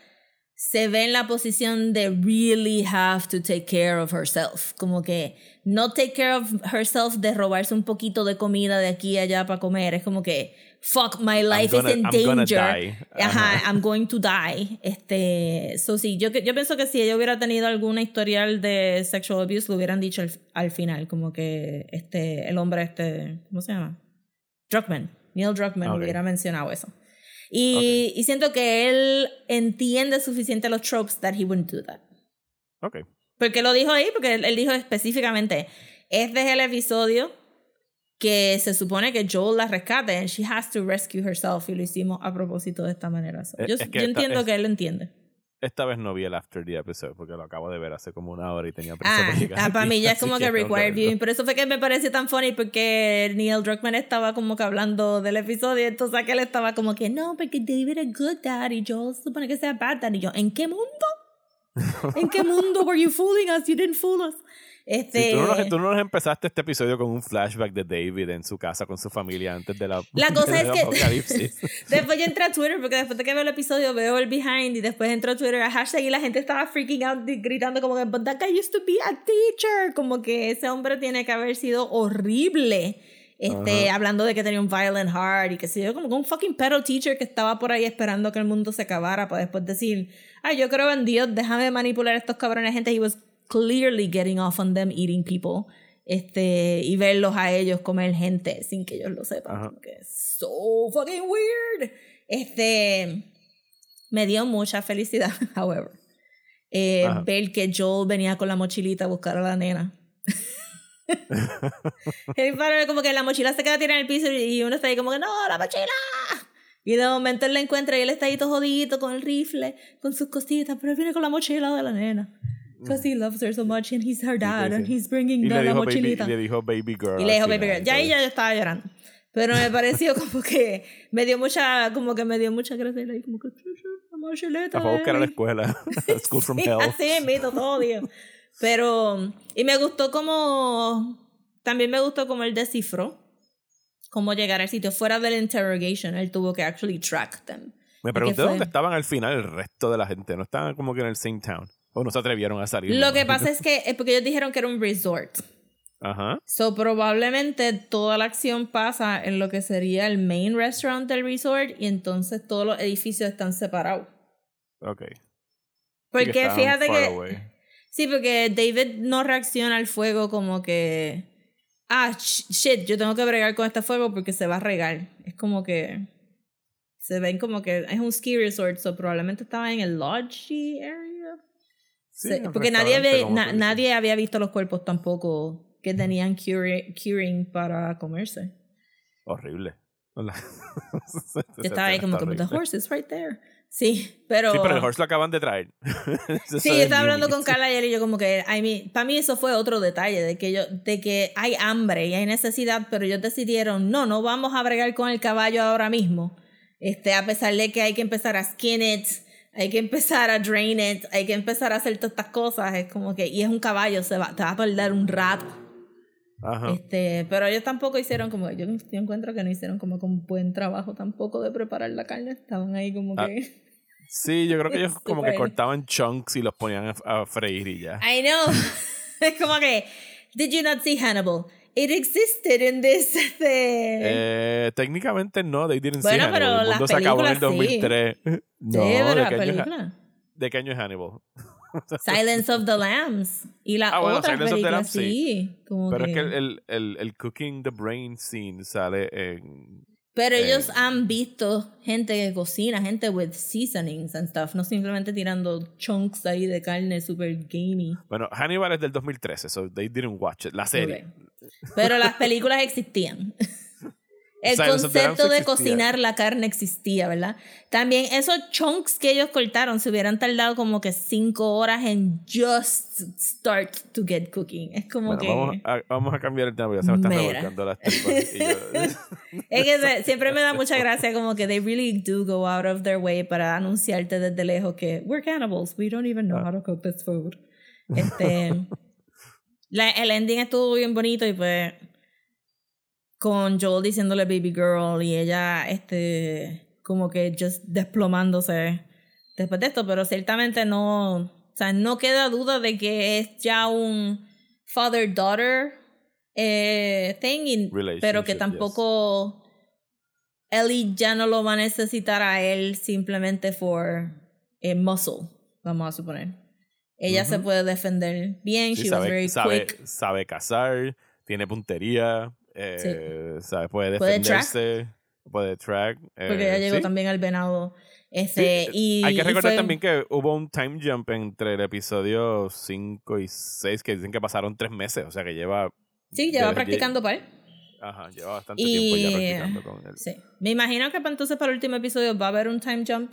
se ve en la posición de really have to take care of herself. Como que no take care of herself de robarse un poquito de comida de aquí a allá para comer. Es como que, fuck, my life is in danger. Ajá, I'm going to die. Este, so sí, yo, yo pienso que si ella hubiera tenido alguna historial de sexual abuse, lo hubieran dicho al, final. Como que este, el hombre, este, ¿cómo se llama? Druckmann. Neil Druckmann hubiera mencionado eso. Y, y, siento que él entiende suficiente los tropes that he wouldn't do that. Ok. Porque lo dijo ahí, porque él, dijo específicamente, este es el episodio que se supone que Joel la rescate and she has to rescue herself y lo hicimos a propósito de esta manera. yo, yo entiendo que él entiende. Esta vez no vi el After the Episode porque lo acabo de ver hace como una hora y tenía prisa ah, ah, para mí ya es como que, required viewing. Por eso fue que me pareció tan funny porque Neil Druckmann estaba como que hablando del episodio. Entonces aquel estaba como que no, porque David es good dad y se supone que sea bad dad. Y yo, ¿en qué mundo? ¿En qué mundo were you fooling us? You didn't fool us. Este... tú, no nos, empezaste este episodio con un flashback de David en su casa con su familia antes de la, la cosa es que después yo entré a Twitter porque después de que veo el episodio veo el behind y después entro a Twitter a hashtag y la gente estaba freaking out gritando como que but that guy used to be a teacher como que ese hombre tiene que haber sido horrible este, hablando de que tenía un violent heart y que se yo, como un fucking pedo teacher que estaba por ahí esperando que el mundo se acabara para después decir, ay, yo creo en Dios, déjame manipular a estos cabrones gente. He was clearly getting off on them eating people este, y verlos a ellos comer gente sin que ellos lo sepan. Que es so fucking weird. Este, me dio mucha felicidad, however, eh, ver que Joel venía con la mochilita a buscar a la nena. el padre como que la mochila se queda tirada en el piso y uno está ahí como que, no, la mochila. Y de momento él la encuentra y él está ahí todo jodidito con el rifle, con sus cositas, pero él viene con la mochila de la nena. Because he loves her so much and he's her dad and he's bringing down la dijo, baby, mochilita. y le dijo baby girl. Y le dijo baby girl. Ya ahí ya estaba llorando. Pero me pareció como que me dio mucha, como que me dio mucha gracia. y Como que, la mochilita. Fue a buscar a la baby". escuela. School from Sí, hell. así mismo, todo, Dios. Pero, y me gustó como, también me gustó como él descifró cómo llegar al sitio. Fuera del interrogation, él tuvo que actually track them. Me ¿Y pregunté dónde estaban al final el resto de la gente. No estaban como que en el same town. O no se atrevieron a salir. Lo ¿no? que pasa es que, es porque ellos dijeron que era un resort. Ajá. So, probablemente toda la acción pasa en lo que sería el main restaurant del resort y entonces todos los edificios están separados. Ok. Sí Porque fíjate que... away. Sí, porque David no reacciona al fuego como que... Ah, sh- shit, yo tengo que bregar con este fuego porque se va a regar. Es como que... Se ven como que es un ski resort, so probablemente estaba en el lodge area. Sí, porque nadie, como na- nadie había visto los cuerpos tampoco que tenían curi- curing para comerse. Horrible. Yo estaba ahí como que, "But the horse is right there. Sí, pero... Sí, pero el horse lo acaban de traer. Sí, yo estaba hablando con Carla ayer y yo como que, I mean, para mí eso fue otro detalle, de que yo, de que hay hambre y hay necesidad, pero ellos decidieron, no, no vamos a bregar con el caballo ahora mismo. Este, a pesar de que hay que empezar a skin it, hay que empezar a drain it, hay que empezar a hacer todas estas cosas, es como que, y es un caballo, se va, te va a tardar un rato. Ajá. Este, pero ellos tampoco hicieron como, yo, yo encuentro que no hicieron como con buen trabajo tampoco de preparar la carne, estaban ahí como Ah, que... Sí, yo creo que ellos como que cortaban chunks y los ponían a, a freír y ya. I know. es como que, did you not see Hannibal? It existed in this. Este... Eh, técnicamente no, they didn't Bueno, see Hannibal. pero El mundo se acabó en el películas sí. 2003. No, sí, pero ¿de, qué año es, película. ¿de qué año es Hannibal? Silence of the Lambs. Y la Ah, bueno, otra Silence of the película, Lambs, sí. sí. Como Pero que... es que el, el, el cooking the brain scene sale en... Pero eh, ellos han visto gente que cocina, gente with seasonings and stuff, no simplemente tirando chunks ahí de carne super gamey. Bueno, Hannibal es del 2013, so they didn't watch it. La serie. Pero las películas existían. El concepto de cocinar la carne existía, ¿verdad? También esos chunks que ellos cortaron se hubieran tardado como que cinco horas en just start to get cooking. Es como Bueno, que... vamos, a, vamos a cambiar el tema, ya se me están revolcando las tripas. y yo- Es que siempre me da mucha gracia como que they really do go out of their way para anunciarte desde lejos que we're cannibals, we don't even know Ah. how to cook this food. Este, la- el ending estuvo bien bonito y pues con Joel diciéndole baby girl y ella este como que just desplomándose después de esto, pero ciertamente no, o sea, no queda duda de que es ya un father-daughter eh, thing, y- pero que tampoco Ellie ya no lo va a necesitar a él simplemente for eh, muscle, vamos a suponer. Ella se puede defender bien, Sí, she was sabe, very sabe, quick. sabe cazar, tiene puntería, eh, sabe, puede Puede defenderse, puede track. Porque eh, ella llegó sí. también al venado. Sí, Este, y, Hay que recordar fue- también que hubo un time jump entre el episodio 5 y 6 que dicen que pasaron tres meses, o sea que lleva, Sí, lleva practicando para ajá, lleva bastante Y- tiempo ya practicando con él. Sí. Me imagino que para entonces para el último episodio va a haber un time jump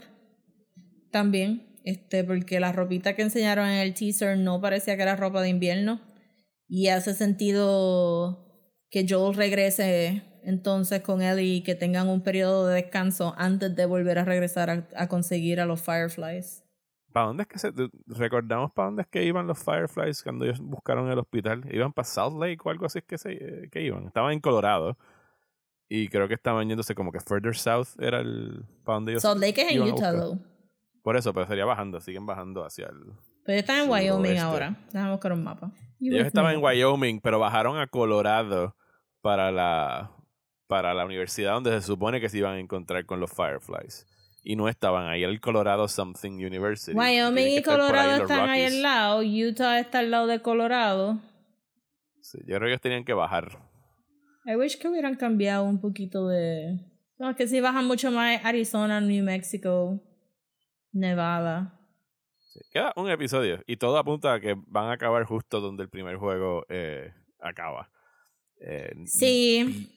también. Este, porque la ropita que enseñaron en el teaser no parecía que era ropa de invierno. Y hace sentido que Joel regrese entonces con él y que tengan un periodo de descanso antes de volver a regresar a, a conseguir a los Fireflies. ¿Para dónde es que se.? ¿Recordamos para dónde es que iban los Fireflies cuando ellos buscaron el hospital? ¿Iban para South Lake o algo así? Es que, se, eh, que iban. Estaban en Colorado. Y creo que estaban yéndose como que further south era el. ¿Para dónde ellos.? Salt Lake es en Utah, though. Por eso, pero sería bajando. Siguen bajando hacia el. Pero están en. Wyoming ahora. Déjame buscar un mapa. You Ellos estaban me. en Wyoming, pero bajaron a Colorado para la. Para la universidad donde se supone que se iban a encontrar con los Fireflies. Y no estaban ahí. El Colorado Something University. Wyoming y ahí Colorado los están ahí al lado. Utah está al lado de Colorado. Sí, yo creo que ellos tenían que bajar. I wish que hubieran cambiado un poquito de. No, que sí bajan mucho más Arizona, New Mexico, Nevada. Queda un episodio y todo apunta a que van a acabar justo donde el primer juego eh, acaba. Eh, sí.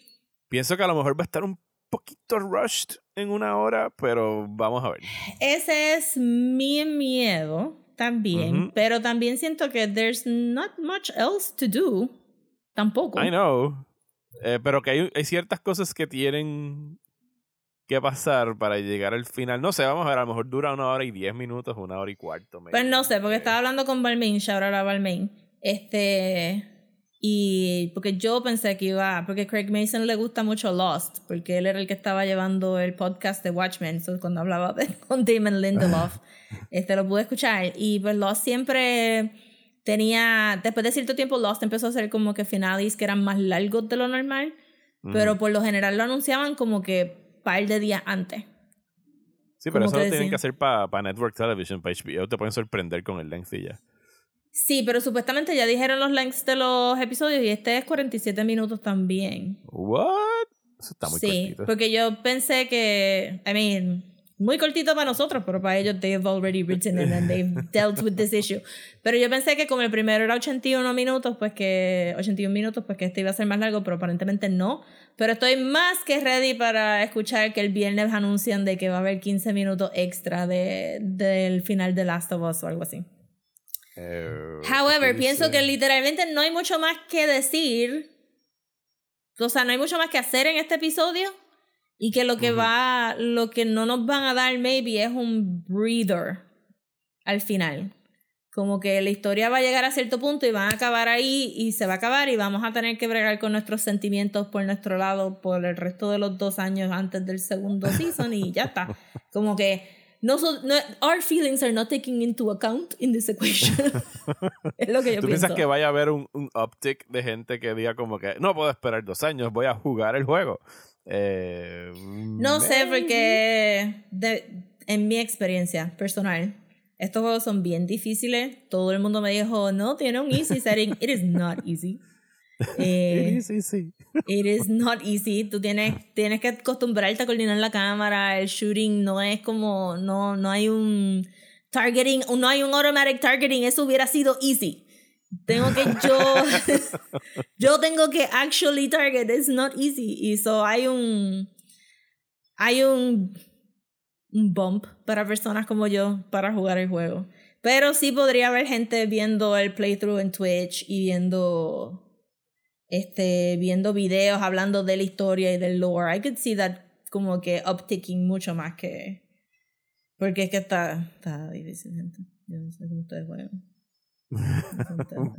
Pienso que a lo mejor va a estar un poquito rushed en una hora, pero vamos a ver. Ese es mi miedo también, pero también siento que there's not much else to do. Tampoco. I know. Eh, pero que hay, hay ciertas cosas que tienen que pasar para llegar al final. No sé, vamos a ver, a lo mejor dura una hora y diez minutos, una hora y cuarto. Pues no sé, porque estaba hablando con Balmain, shout out a Balmain. Este. Y porque yo pensé que iba, porque Craig Mason le gusta mucho Lost, porque él era el que estaba llevando el podcast de Watchmen, cuando hablaba de, con Damon Lindelof, este lo pude escuchar. Y pues Lost siempre tenía, después de cierto tiempo, Lost empezó a hacer como que finales que eran más largos de lo normal, pero por lo general lo anunciaban como que par de días antes. Sí, pero eso lo tienen que hacer para Network Television, para HBO, te pueden sorprender con el length y ya. Sí, pero supuestamente ya dijeron los lengths de los episodios y este es 47 minutos también. ¿What? Eso está muy Sí, porque yo pensé que, I mean, muy cortito para nosotros, pero para ellos they've already written it and they've dealt with this issue. Pero yo pensé que como el primero era 81 minutos, pues que 81 minutos, pues que este iba a ser más largo, pero aparentemente no. Pero estoy más que ready para escuchar que el viernes anuncian de que va a haber 15 minutos extra de, del final de Last of Us o algo así. Eh, However, pienso que literalmente no hay mucho más que decir. O sea, no hay mucho más que hacer en este episodio. Y que lo que va, lo que no nos van a dar, maybe, es un breather al final. Como que la historia va a llegar a cierto punto y van a acabar ahí y se va a acabar y vamos a tener que bregar con nuestros sentimientos por nuestro lado por el resto de los dos años antes del segundo season y ya está. Como que no, no, our feelings are not taken into account in this equation. es lo que yo ¿Tú pienso. piensas que vaya a haber un, un uptick de gente que diga como que no puedo esperar dos años, voy a jugar el juego? Eh, no sé, porque de, en mi experiencia personal, estos juegos son bien difíciles. Todo el mundo me dijo, no, tiene un easy setting. It is not easy. Eh, it is easy. It is not easy. Tú tienes, tienes que acostumbrarte a coordinar la cámara. El shooting no es como, no, no hay un targeting, no hay un automatic targeting. Eso hubiera sido easy. Tengo que yo, yo tengo que actually target. It's not easy. Y so hay un, hay un, un bump para personas como yo para jugar el juego. Pero sí podría haber gente viendo el playthrough en Twitch y viendo este, viendo videos hablando de la historia y del lore. I could see that como que upticking mucho más que. Porque es que está, está difícil, gente. Yo no sé cómo ustedes juegan.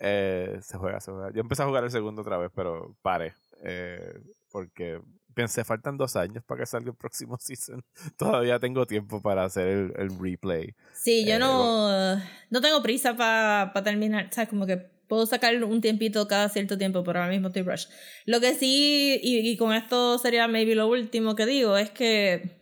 eh, se juega, se juega. Yo empecé a jugar el segundo otra vez, pero pare. Eh, porque pensé, faltan dos años para que salga el próximo season. Todavía tengo tiempo para hacer el, el replay. Sí, yo eh, no, no tengo prisa para pa terminar. ¿Sabes? Como que puedo sacar un tiempito cada cierto tiempo, pero ahora mismo estoy rush. Lo que sí, y, y, con esto sería maybe lo último que digo, es que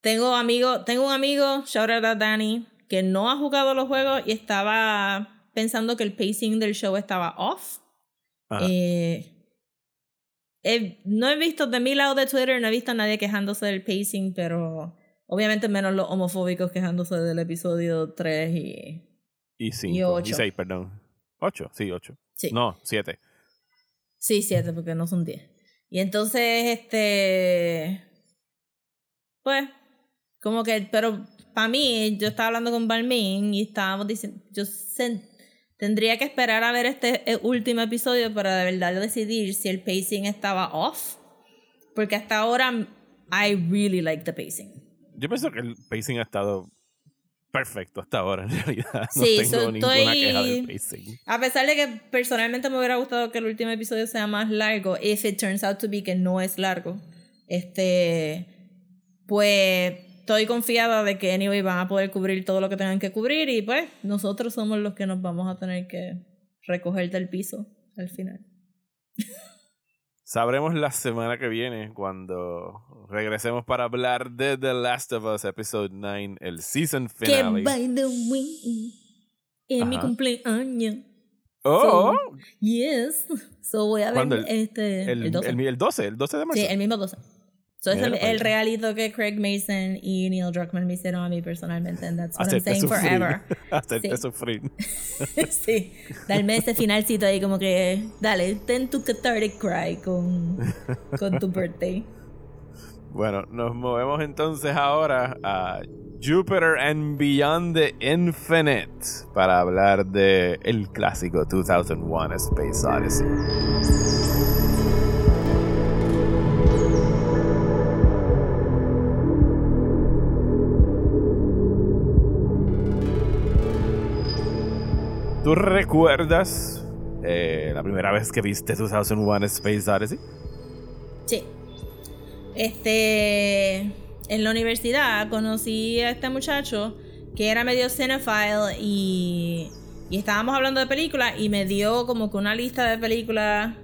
tengo amigo, tengo un amigo, shout out a Danny, que no ha jugado los juegos y estaba pensando que el pacing del show estaba off. Eh, he, no he visto de mi lado de Twitter, no he visto a nadie quejándose del pacing, pero obviamente menos los homofóbicos quejándose del episodio 3 y, y 5 y 8. Y 6, perdón. 8, sí, 8. Sí. No, 7. Sí, 7, porque no son 10. Y entonces, este. Pues, como que, pero para mí, yo estaba hablando con Balmin y estábamos diciendo, yo tendría que esperar a ver este último episodio para de verdad decidir si el pacing estaba off. Porque hasta ahora, I really like the pacing. Yo pienso que el pacing ha estado perfecto hasta ahora, en realidad. No sí, tengo ninguna estoy... queja del pacing. A pesar de que personalmente me hubiera gustado que el último episodio sea más largo, if it turns out to be que no es largo, este, pues estoy confiada de que anyway van a poder cubrir todo lo que tengan que cubrir y pues nosotros somos los que nos vamos a tener que recoger del piso al final. Sabremos la semana que viene cuando regresemos para hablar de The Last of Us Episode 9, el season finale. Que by the way, es mi cumpleaños. Oh, so, yes. So voy a ver el, este el, el 12. El, el, 12, el 12 de marzo. Sí, el mismo 12. So es el, el realito que Craig Mason y Neil Druckmann me hicieron a mí personalmente. And that's what I'm Hacerte saying sufrir. forever. Hacerte Sí. sufrir. sí. Darme ese finalcito ahí como que, dale, ten tu cathartic cry con, con tu birthday. Bueno, nos movemos entonces ahora a Jupiter and Beyond the Infinite para hablar de el clásico 2001 A Space Odyssey. ¿Tú recuerdas eh, la primera vez que viste 2001 A Space Odyssey? Sí. Este. En la universidad conocí a este muchacho que era medio cinephile y. Y estábamos hablando de películas y me dio como que una lista de películas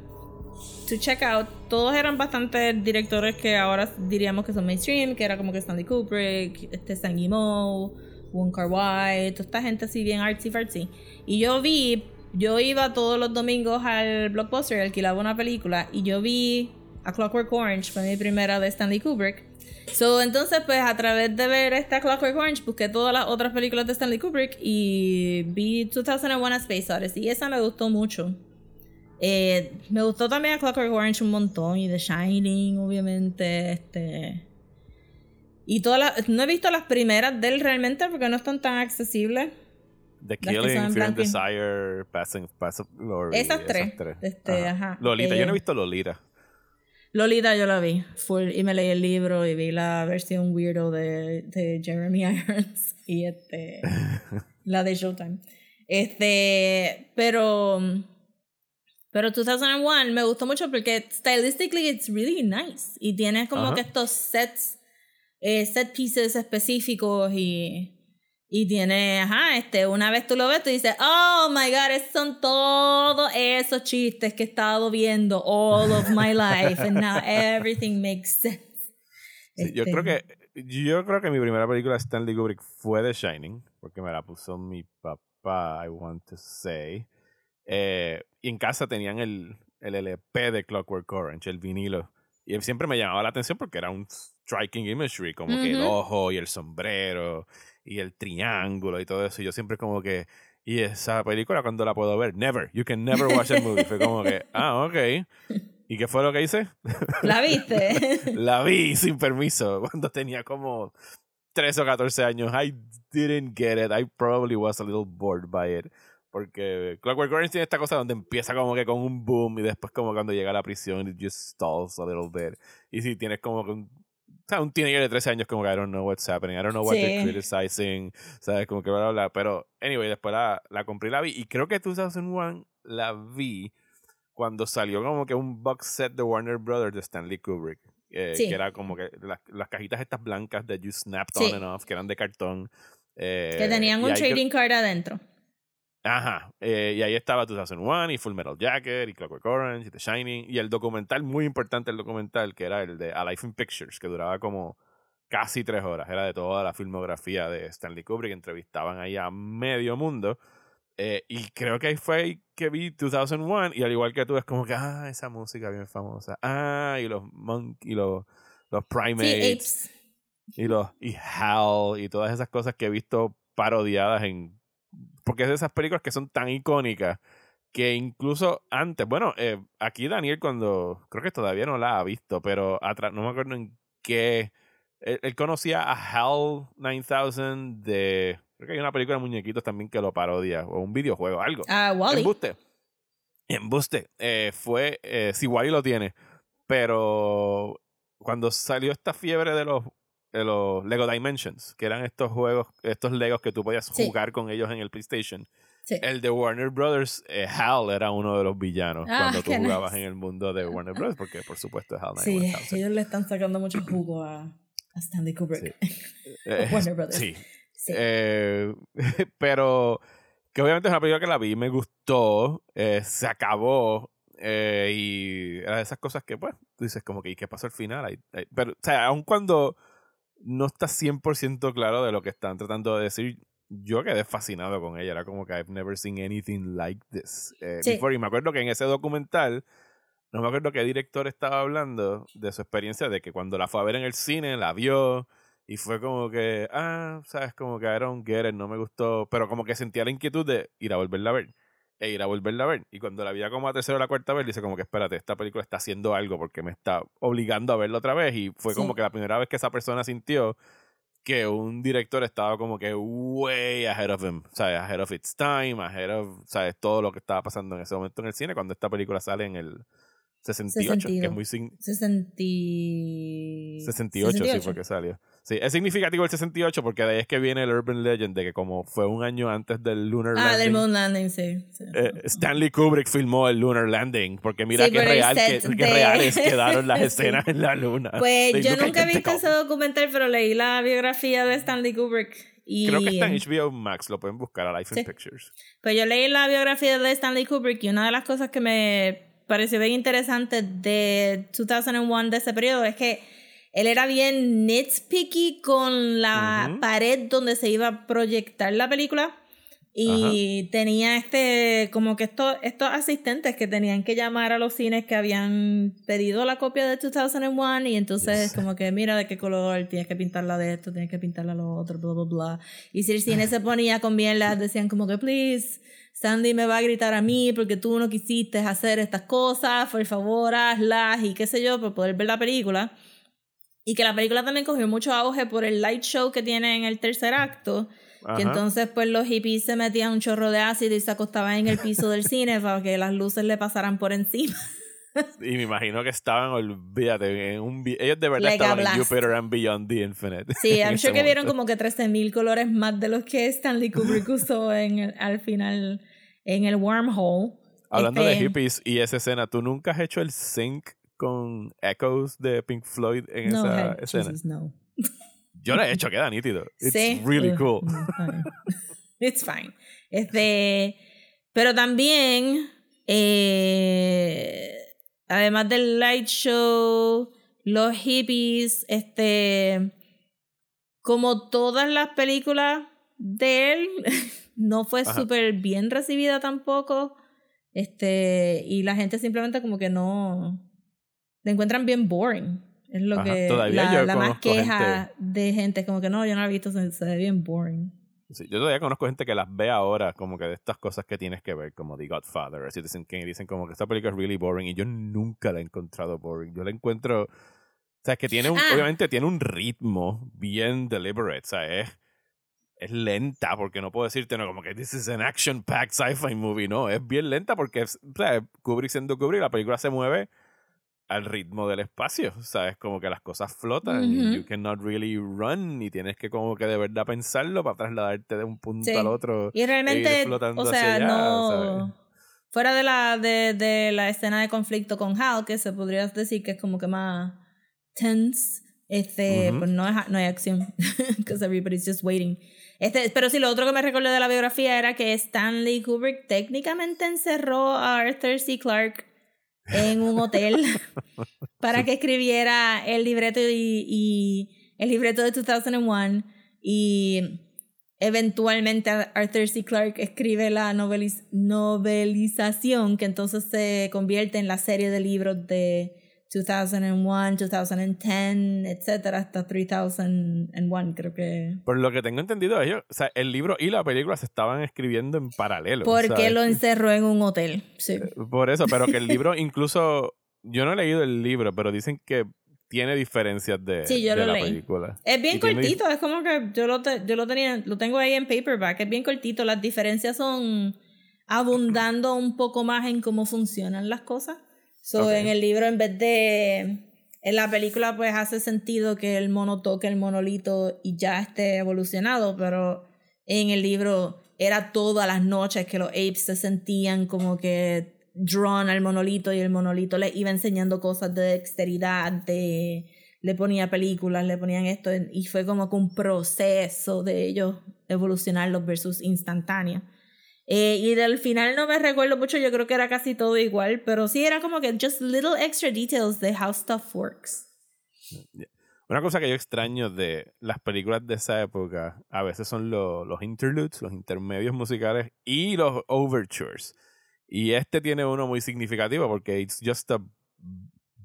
to check out. Todos eran bastante directores que ahora diríamos que son mainstream, que era como que Stanley Kubrick, este Sang Yimou, Wong Kar Wai, toda esta gente así bien artsy fartsy. Y yo vi, yo iba todos los domingos al blockbuster, alquilaba una película y yo vi A Clockwork Orange, fue mi primera de Stanley Kubrick. So, entonces, pues a través de ver esta Clockwork Orange, busqué todas las otras películas de Stanley Kubrick y vi 2001 A Space Odyssey y esa me gustó mucho. Eh, me gustó también A Clockwork Orange un montón y The Shining, obviamente. Este. Y todas las. No he visto las primeras de él realmente porque no están tan accesibles. The Killing, Fear and Desire, Passing, Passing Glory. Esas tres. Este, ajá. Lolita, yo no Eh, he visto Lolita. Lolita yo la vi, full, y me leí el libro y vi la versión weirdo de, de Jeremy Irons y este la de Showtime. Este, pero pero 2001 me gustó mucho porque stylistically it's really nice y tiene como Ajá. que estos sets eh, set pieces específicos y y tiene, ajá, este, una vez tú lo ves, tú dices, oh my god, esos son todos esos chistes que he estado viendo all of my life, and now everything makes sense. Sí, yo Este, creo que yo creo que mi primera película Stanley Kubrick fue The Shining, porque me la puso mi papá, I want to say. Eh, y en casa tenían el, el LP de Clockwork Orange, el vinilo. Y siempre me llamaba la atención porque era un striking imagery, como que el ojo y el sombrero y el triángulo y todo eso. Y yo siempre como que, ¿y esa película cuando la puedo ver? Never. You can never watch that movie. Fue como que, ah, ok. ¿Y qué fue lo que hice? ¿La viste? La vi sin permiso cuando tenía como 13 o 14 años. I didn't get it. I probably was a little bored by it. Porque Clockwork Orange tiene esta cosa donde empieza como que con un boom y después como cuando llega a la prisión it just stalls a little bit. Y si tienes como que un, o sea, un teenager de 13 años como que I don't know what's happening, I don't know what they're Sí. criticizing, ¿sabes? Como que bla, bla, bla. Pero, anyway, después la, la compré y la vi. Y creo que 2001 la vi cuando salió como que un box set de Warner Brothers de Stanley Kubrick. eh, Sí. Que era como que las, las cajitas estas blancas de You Snapped Sí. On and Off, que eran de cartón. eh, que tenían un trading card adentro. Ajá. eh, y ahí estaba 2001 y Full Metal Jacket y Clockwork Orange y The Shining. Y el documental, muy importante el documental, que era el de A Life in Pictures, que duraba como casi tres horas. Era de toda la filmografía de Stanley Kubrick. Entrevistaban ahí a medio mundo. Eh, y creo que ahí fue que vi 2001. Y al igual que tú, es como que, ah, esa música bien famosa. Ah, y los Monk y los, los Primates y los y Hal y todas esas cosas que he visto parodiadas en porque es de esas películas que son tan icónicas que incluso antes bueno eh, aquí Daniel cuando creo que todavía no la ha visto pero atrás no me acuerdo en qué él, él conocía a Hal 9000 de creo que hay una película de muñequitos también que lo parodia o un videojuego algo Ah, Wally. Embuste. Embuste. Eh, fue. Eh, sí, Wally lo tiene. Pero cuando salió esta fiebre de los, los Lego Dimensions, que eran estos juegos, estos Legos que tú podías Sí. jugar con ellos en el PlayStation, Sí. el de Warner Brothers, eh, Hal era uno de los villanos Ah, cuando tú jugabas nice. en el mundo de Warner Brothers, porque por supuesto es Hal Sí, 9000. ellos le están sacando mucho jugo a, a Stanley Kubrick. Eh, Warner Brothers. Sí, Sí. Eh, pero que obviamente es una película que la vi, me gustó, eh, se acabó eh, y era de esas cosas que pues tú dices como que ¿y qué pasó al final? Ahí- ahí- pero, o sea, aun cuando no estás 100% claro de lo que están tratando de decir, yo quedé fascinado con ella, era como que I've never seen anything like this eh, Sí. before. y me acuerdo que en ese documental no me acuerdo qué director estaba hablando de su experiencia de que cuando la fue a ver en el cine, la vio y fue como que, ah, sabes, como que era un get no me gustó, pero como que sentía la inquietud de ir a volverla a ver e ir a volverla a ver. Y cuando la vi como a tercera o la cuarta vez, dice como que espérate, esta película está haciendo algo porque me está obligando a verla otra vez. Y fue como que la primera vez que esa persona sintió que un director estaba como que way ahead of him, ¿sabes? Ahead of its time, ahead of, ¿sabes? Todo lo que estaba pasando en ese momento en el cine cuando esta película sale en el 68, que es muy... 60... 68, 68, sí fue que salió. Sí, es significativo el 68 porque de ahí es que viene el Urban Legend de que como fue un año antes del Lunar Landing. Ah, del Moon Landing, sí. Eh, Stanley Kubrick filmó el Lunar Landing porque mira qué, real, qué, reales quedaron las escenas en la luna. Pues yo nunca he visto ese documental, pero leí la biografía de Stanley Kubrick. Y, Creo que está en HBO Max, lo pueden buscar a Life in Pictures. Pues yo leí la biografía de Stanley Kubrick y una de las cosas que me pareció bien interesante de 2001 de ese periodo es que él era bien nitpicky con la pared donde se iba a proyectar la película. Y tenía este, como que estos, estos asistentes que tenían que llamar a los cines que habían pedido la copia de 2001 y entonces como que mira de qué color, tienes que pintarla de esto, tienes que pintarla de lo otro, bla, bla, bla. Y si el cine se ponía con bien las decían como que please, Sandy me va a gritar a mí porque tú no quisiste hacer estas cosas, por favor hazlas y qué sé yo, para poder ver la película. Y que la película también cogió mucho auge por el light show que tiene en el tercer acto. Que entonces pues los hippies se metían un chorro de ácido y se acostaban en el piso del cine para que las luces le pasaran por encima. y me imagino que estaban, olvídate, en un, ellos de verdad estaban en Jupiter and Beyond the Infinite. Sí, I'm sure que vieron como que 13.000 colores más de los que Stanley Kubrick usó en el, al final en el wormhole. Hablando de este, hippies y esa escena, ¿tú nunca has hecho el sync con echoes de Pink Floyd en esa escena. no. Yo lo he hecho, queda nítido. It's really cool. It's fine. Este, pero también, eh, además del light show, los hippies, este, como todas las películas de él, no fue súper bien recibida tampoco. Este, y la gente simplemente como que no, la encuentran bien boring. Es lo que la, la más queja de gente, como que no, yo no la he visto, se, ve bien boring. Sí, yo todavía conozco gente que las ve ahora como que de estas cosas que tienes que ver, como The Godfather, Citizen Kane, y dicen como que esta película es really boring y yo nunca la he encontrado boring. Yo la encuentro, o sea, es que tiene un, ah. obviamente tiene un ritmo bien deliberate, o sea, es, es lenta, porque no puedo decirte no, como que this is an action-packed sci-fi movie, no, es bien lenta porque, o sea, Kubrick siendo Kubrick, la película se mueve al ritmo del espacio, ¿sabes? Como que las cosas flotan y you cannot really run y tienes que como que de verdad pensarlo para trasladarte de un punto al otro. Y realmente, o sea, no... Fuera de la, de, de, la escena de conflicto con Hal, que se podría decir que es como que más tense, este, pues no, es, no hay acción, because everybody's just waiting. Este, pero sí, lo otro que me recordé de la biografía era que Stanley Kubrick técnicamente encerró a Arthur C. Clarke en un hotel para que escribiera el libreto y, el libreto de 2001 y eventualmente Arthur C. Clarke escribe la novelización que entonces se convierte en la serie de libros de 2001, 2010, etcétera, hasta 3001, creo que. Por lo que tengo entendido, ellos, o sea, el libro y la película se estaban escribiendo en paralelo. Porque lo encerró en un hotel, sí. Eh, por eso, pero que el libro incluso. Yo no he leído el libro, pero dicen que tiene diferencias de, sí, yo de lo la leí. película. Es bien cortito, es como que yo lo, yo lo tenía, lo tengo ahí en paperback, es bien cortito, las diferencias son abundando un poco más en cómo funcionan las cosas. So, en el libro, en vez de. En la película, pues hace sentido que el mono toque el monolito y ya esté evolucionado, pero en el libro era todas las noches que los apes se sentían como que drawn al monolito y el monolito le iba enseñando cosas de dexteridad, de, le ponía películas, le ponían esto, y fue como que un proceso de ellos evolucionarlos versus instantáneo. Eh, y del final no me recuerdo mucho, yo creo que era casi todo igual, pero sí era como que just little extra details de how stuff works. Una cosa que yo extraño de las películas de esa época a veces son los interludes, los intermedios musicales y los overtures. Y este tiene uno muy significativo porque it's just a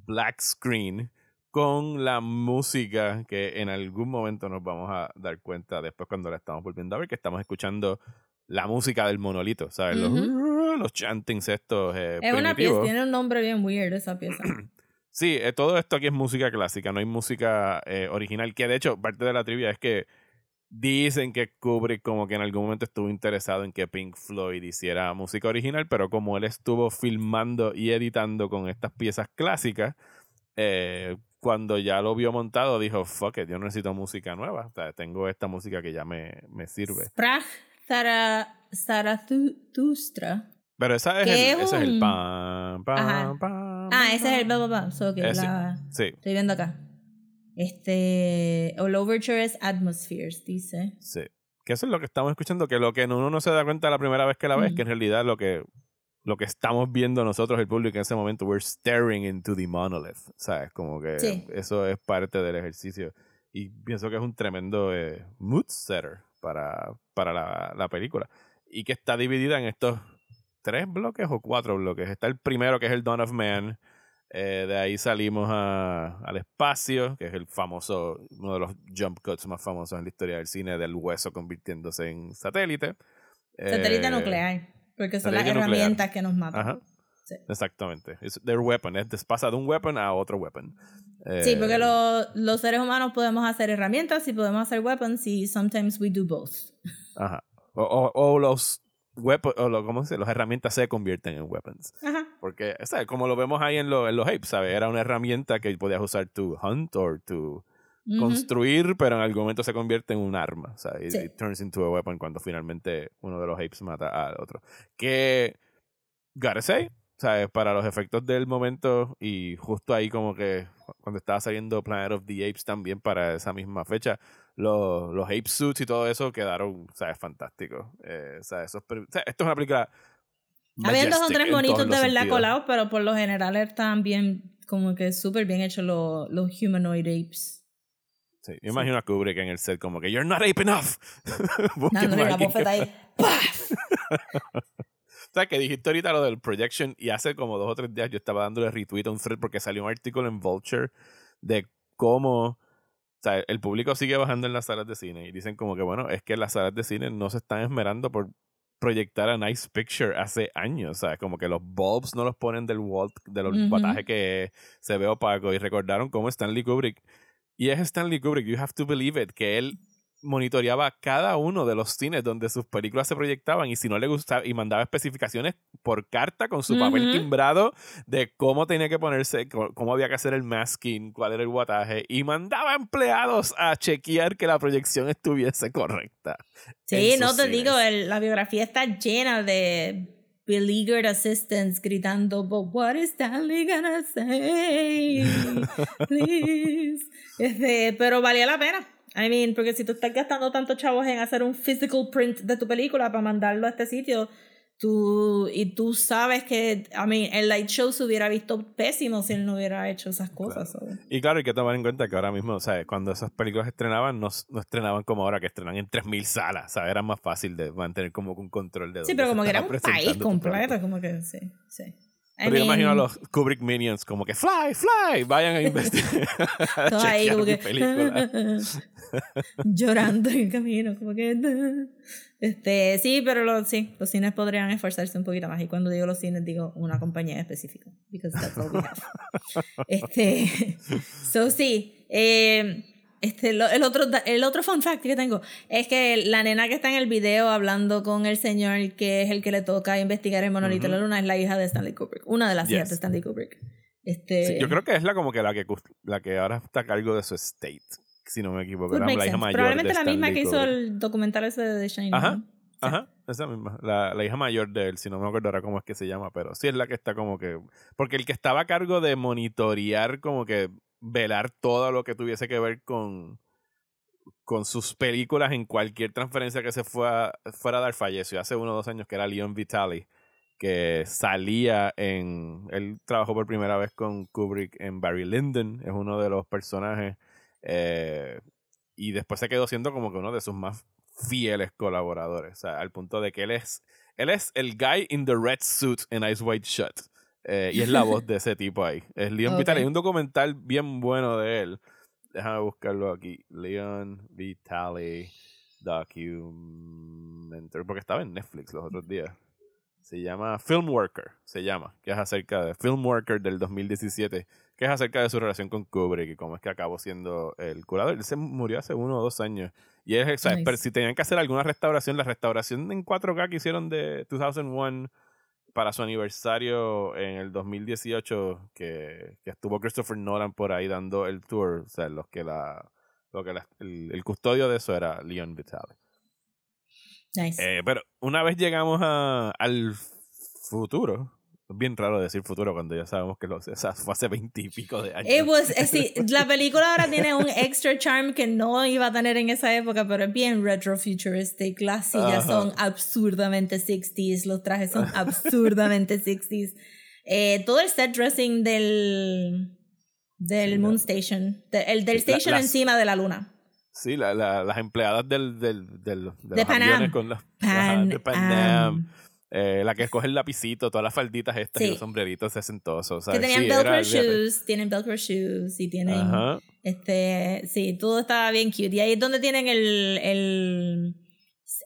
black screen con la música que en algún momento nos vamos a dar cuenta después cuando la estamos volviendo a ver, que estamos escuchando la música del monolito, ¿sabes? los, los, chantings estos. Eh, es una pieza, tiene un nombre bien weird esa pieza. sí, eh, todo esto aquí es música clásica, no hay música eh, original, que de hecho parte de la trivia es que Dicen que Kubrick como que en algún momento estuvo interesado en que Pink Floyd hiciera música original, pero como él estuvo filmando y editando con estas piezas clásicas, eh, cuando ya lo vio montado dijo, fuck it, yo no necesito música nueva, o sea, tengo esta música que ya me, me sirve. Sprach Zarathustra. Pero esa es el, ese es el pam, pam, pam, Ah, ese es el pam, pam, sí. Estoy viendo acá. Este, el overture es atmospheres, dice. Sí. Que eso es lo que estamos escuchando, que lo que uno no se da cuenta la primera vez que la ves, que en realidad lo que, lo que estamos viendo nosotros, el público en ese momento, we're staring into the monolith, ¿sabes? Como que eso es parte del ejercicio. Y pienso que es un tremendo eh, mood setter para, para la, la película. Y que está dividida en estos tres bloques o cuatro bloques. Está el primero que es el Dawn of Man, eh, de ahí salimos a, al espacio, que es el famoso, uno de los jump cuts más famosos en la historia del cine, del hueso convirtiéndose en satélite. Satélite eh, nuclear, porque son las herramientas que nos matan. Exactamente. Es their weapon. Es, pasa de un weapon a otro weapon. sí, porque eh, los seres humanos podemos hacer herramientas y podemos hacer weapons y sometimes we do both. Ajá. O, o los weapon, o lo, ¿cómo se Las herramientas se convierten en weapons. Porque, ¿sabes? Como lo vemos ahí en, lo, en los apes, ¿sabes? Era una herramienta que podías usar to hunt o to construir, pero en algún momento se convierte en un arma, ¿sabes? It, turns into a weapon cuando finalmente uno de los apes mata al otro. Que, gotta say, ¿sabes? Para los efectos del momento y justo ahí como que cuando estaba saliendo Planet of the Apes también para esa misma fecha, los, los ape suits y todo eso quedaron, ¿sabes? Fantásticos. Eh, ¿sabes? esto es una película. Habían dos o tres bonitos de verdad colados, pero por lo general están bien, como que súper bien hechos los, los humanoid apes. Sí, yo imagino a Kubrick en el set como que You're not ape enough. Dándole la bofeta ahí. O sea, que dijiste ahorita lo del projection y hace como dos o tres días yo estaba dándole retweet a un thread porque salió un artículo en Vulture de cómo o sea, el público sigue bajando en las salas de cine y dicen como que, bueno, es que las salas de cine no se están esmerando por proyectar a Nice Picture hace años. O sea, como que los bulbs no los ponen del wall, de los uh que se ve opaco. Y recordaron cómo Stanley Kubrick. Y es Stanley Kubrick, you have to believe it, que él monitoreaba cada uno de los cines donde sus películas se proyectaban y si no le gustaba y mandaba especificaciones por carta con su papel timbrado de cómo tenía que ponerse, cómo había que hacer el masking, cuál era el guataje y mandaba empleados a chequear que la proyección estuviese correcta. Sí, no te digo, la biografía está llena de beleaguered assistants gritando, but what is Stanley gonna say? Please. Este, pero valía la pena. I mean, porque si tú estás gastando tantos chavos en hacer un physical print de tu película para mandarlo a este sitio, tú, y tú sabes que, I mean, el light show se hubiera visto pésimo si él no hubiera hecho esas cosas. Y claro, hay que tomar en cuenta que ahora mismo, sea, cuando esas películas estrenaban, no, no estrenaban como ahora que estrenan en 3.000 salas, sea, Era más fácil de mantener como un control de Sí, pero como que era un país completo, como que sí, sí. Pero yo imagino a los Kubrick Minions como que fly, fly, vayan a investigar. Todo ahí como que llorando en el camino, como que este, sí, pero los, sí, los cines podrían esforzarse un poquito más y cuando digo los cines digo una compañía específica, because that's all we have. este, so sí, eh, este, el, otro, el otro fun fact que tengo es que la nena que está en el video hablando con el señor que es el que le toca investigar el monolito de la luna es la hija de Stanley Kubrick, una de las hijas de Stanley Kubrick. Este, yo creo que es la como que la que la que ahora está a cargo de su estate, si no me equivoco. La hija mayor Probablemente la misma que hizo el documental ese de Shining. Ajá. Ajá, esa misma. La, la, hija mayor de él, si no me acuerdo ahora cómo es que se llama, pero sí es la que está como que. Porque el que estaba a cargo de monitorear como que velar todo lo que tuviese que ver con, con sus películas en cualquier transferencia que se fuera, fuera a dar falleció hace uno o dos años que era Leon Vitali que salía en él trabajó por primera vez con Kubrick en Barry Lyndon es uno de los personajes eh, y después se quedó siendo como que uno de sus más fieles colaboradores al punto de que él es él es el guy in the red suit en Ice White Shut Eh, y es la voz de ese tipo ahí. Es Leon Vitale. Hay un documental bien bueno de él. Déjame buscarlo aquí. Leon Vitale Documentary. Porque estaba en Netflix los otros días. Se llama Film Worker, se llama, que es acerca de Film Worker del 2017, que es acerca de su relación con Kubrick y cómo es que acabó siendo el curador. Él se murió hace uno o dos años. Y es, pero si tenían que hacer alguna restauración, la restauración en 4K que hicieron de 2001 para su aniversario en el 2018, que, que estuvo Christopher Nolan por ahí dando el tour, o sea, los que la, lo que el, custodio de eso era Leon Vitale. Nice. Eh, pero una vez llegamos a, al futuro, bien raro decir futuro cuando ya sabemos que lo, o sea, fue hace veintipico de años. Eh, la película ahora tiene un extra charm que no iba a tener en esa época, pero es bien retrofuturistic. Las sillas son absurdamente 60s, los trajes son absurdamente 60s. Eh, todo el set dressing del, del Moon Station, el del station encima de la luna. Sí, la, la, las empleadas del, del, del de, los con los, de Pan eh, la que escoge el lapicito, todas las falditas estas y los sombreritos sesentosos. Que tenían velcro shoes, tienen velcro shoes y tienen este, sí, todo estaba bien cute. Y ahí es donde tienen el, el,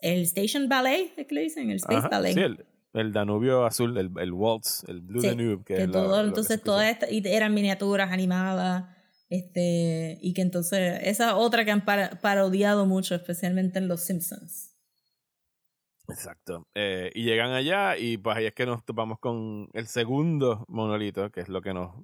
el Station Ballet, ¿qué le dicen? El Space Ballet. Sí, el, el, Danubio azul, el, el Waltz, el Blue Danube. Que, todo, entonces todas eran miniaturas animadas. Este, y que entonces, esa otra que han parodiado mucho, especialmente en Los Simpsons. Exacto. Eh, y llegan allá y pues ahí es que nos topamos con el segundo monolito, que es lo que nos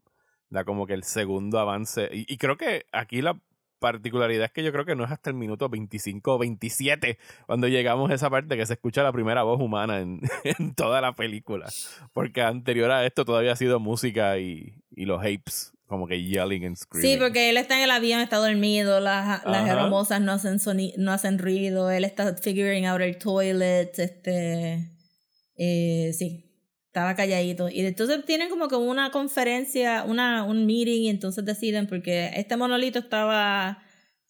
da como que el segundo avance. Y, creo que aquí la particularidad es que yo creo que no es hasta el minuto 25 o 27 cuando llegamos a esa parte que se escucha la primera voz humana en, en toda la película. Porque anterior a esto todavía ha sido música y, y los apes como que yelling and screaming. Sí, porque él está en el avión, está dormido, las, las hermosas no hacen, no hacen ruido, él está figuring out el toilet, este... Eh, sí, estaba calladito. Y entonces tienen como que una conferencia, una, un meeting, y entonces deciden, porque este monolito estaba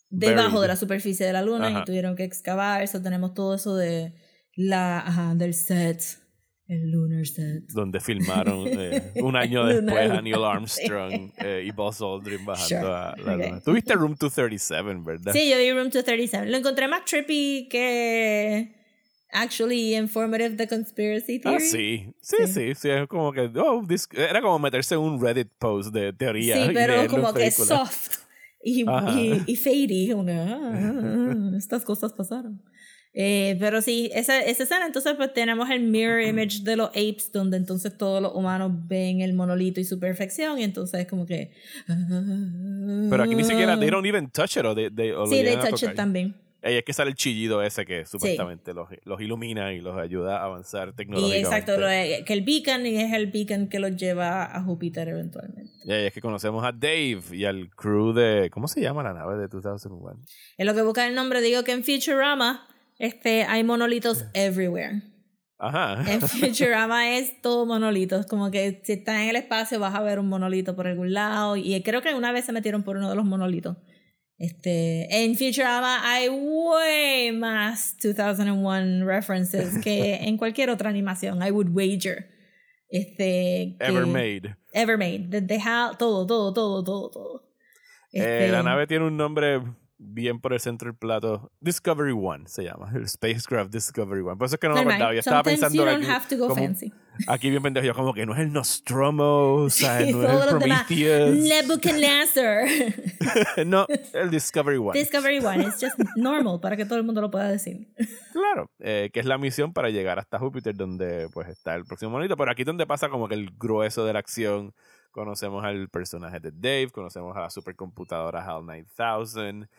debajo de la superficie de la luna y tuvieron que excavar, eso tenemos todo eso de la, ajá, del set el Lunar Set. Donde filmaron eh, un año después a Neil Armstrong eh, y Buzz Aldrin bajando a la luna. Tuviste Room 237, ¿verdad? Sí, yo vi Room 237. Lo encontré más trippy que actually informative the conspiracy ah, theory. Ah, sí. Sí, sí, sí. es como que, oh, era como meterse en un Reddit post de teoría. Sí, pero como que soft y, y, y, fadey. Como que, ah, estas cosas pasaron. Eh, pero sí, esa, esa escena, entonces pues tenemos el mirror image de los apes, donde entonces todos los humanos ven el monolito y su perfección, y entonces es como que... Pero aquí ni siquiera, they don't even touch it, o, they, Sí, they touch it también. Y es que sale el chillido ese que supuestamente los, los, ilumina y los ayuda a avanzar tecnológicamente. Y exacto, que el beacon y es el beacon que los lleva a Júpiter eventualmente. Y es que conocemos a Dave y al crew de... ¿Cómo se llama la nave de 2001? En lo que busca el nombre, digo que en Futurama este, hay monolitos everywhere. Ajá. En Futurama es todo monolitos. Como que si estás en el espacio vas a ver un monolito por algún lado. Y creo que una vez se metieron por uno de los monolitos. Este, en Futurama hay way más 2001 references que en cualquier otra animación. I would wager. Este, ever made. Ever made. todo, todo, todo, todo, todo. Eh, la este, nave tiene un nombre bien por el centro del plato. Discovery One se llama, el Spacecraft Discovery One. Por eso es que no me acordaba. Yo estaba pensando aquí, como, aquí bien pendejo, yo como que no es el Nostromo, o sea, no es el Prometheus. Nebuchadnezzar. no, el Discovery One. Discovery One, es just normal para que todo el mundo lo pueda decir. claro, eh, que es la misión para llegar hasta Júpiter donde pues está el próximo monito, pero aquí donde pasa como que el grueso de la acción conocemos al personaje de Dave, conocemos a la supercomputadora HAL 9000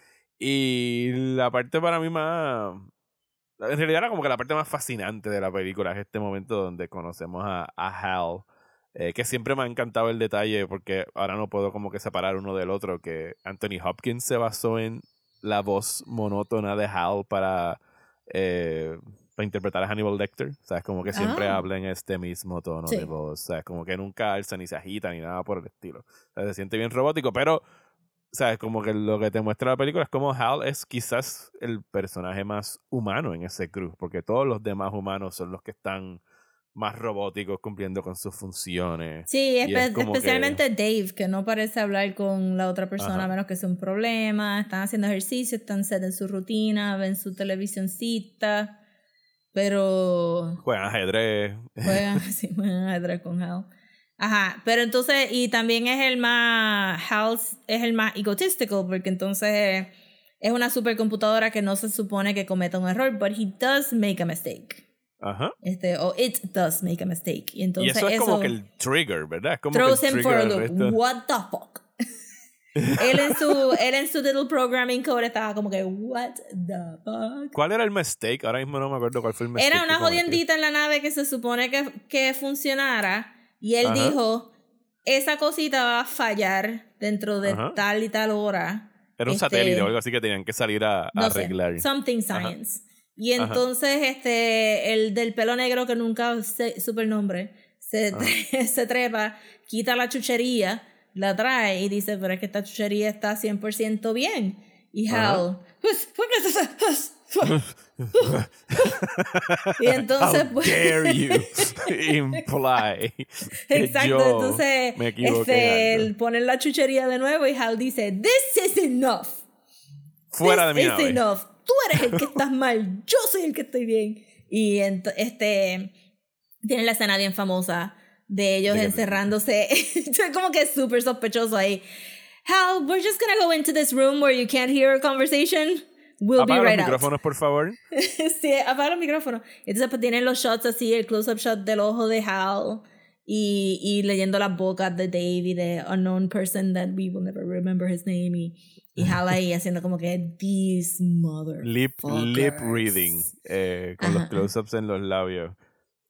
y la parte para mí más... En realidad era como que la parte más fascinante de la película es este momento donde conocemos a, Hal. Eh, que siempre me ha encantado el detalle porque ahora no puedo como que separar uno del otro, que Anthony Hopkins se basó en la voz monótona de Hal para, eh, para interpretar a Hannibal Lecter. ¿Sabes? Como que siempre ah. habla en este mismo tono de voz. ¿Sabes? Como que nunca alza ni se agita ni nada por el estilo. se siente bien robótico, pero ¿sabes? Como que lo que te muestra la película es como Hal es quizás el personaje más humano en ese crew, porque todos los demás humanos son los que están más robóticos cumpliendo con sus funciones. Sí, es especialmente Dave, que no parece hablar con la otra persona Ajá. a menos que sea un problema. Están haciendo ejercicio, están set en su rutina, ven su televisioncita, pero Juegan ajedrez. juegan así, juegan ajedrez con Hal. Ajá, pero entonces, y también es el más, Hal es el más egotistical, porque entonces es una supercomputadora que no se supone que cometa un error, but he does make a mistake. Ajá. Este, o it does make a mistake. Y Y entonces eso es como que el trigger, ¿verdad? Como throws que el him for a loop. What the fuck? él en su él en su little programming code estaba como que what the fuck. ¿Cuál era el mistake? Ahora mismo no me acuerdo cuál fue el mistake. Era una jodiendita en la nave que se supone que, que funcionara y él Ajá. dijo esa cosita va a fallar dentro de Ajá. tal y tal hora. Era un este, satélite o algo así que tenían que salir a, a no sé, arreglar. something Ajá. science. Y Ajá. entonces este el del pelo negro que nunca se, supe el nombre se, se trepa, quita la chuchería, la trae y dice, pero es que esta chuchería está 100% bien. Y. Hal, y entonces How pues dare you imply Exacto, yo entonces me este, él pone la chuchería de nuevo y Hal dice, this is enough. fuera de This mi is nave. enough. Tú eres el que estás mal, yo soy el que estoy bien. Y este tienen la escena bien famosa de ellos ¿De encerrándose. Como que súper sospechoso ahí. Hal, we're just gonna go into this room where you can't hear a conversation. We'll Apaga be right los out. micrófonos, por favor. sí, apaga los micrófonos. Entonces pues tienen los shots así, el close-up shot del ojo de Hal y, y leyendo las bocas de Dave y de unknown person that we will never remember his name y, y Hal ahí haciendo como que these mother Lip, lip reading. eh, con los Ajá. close-ups en los labios.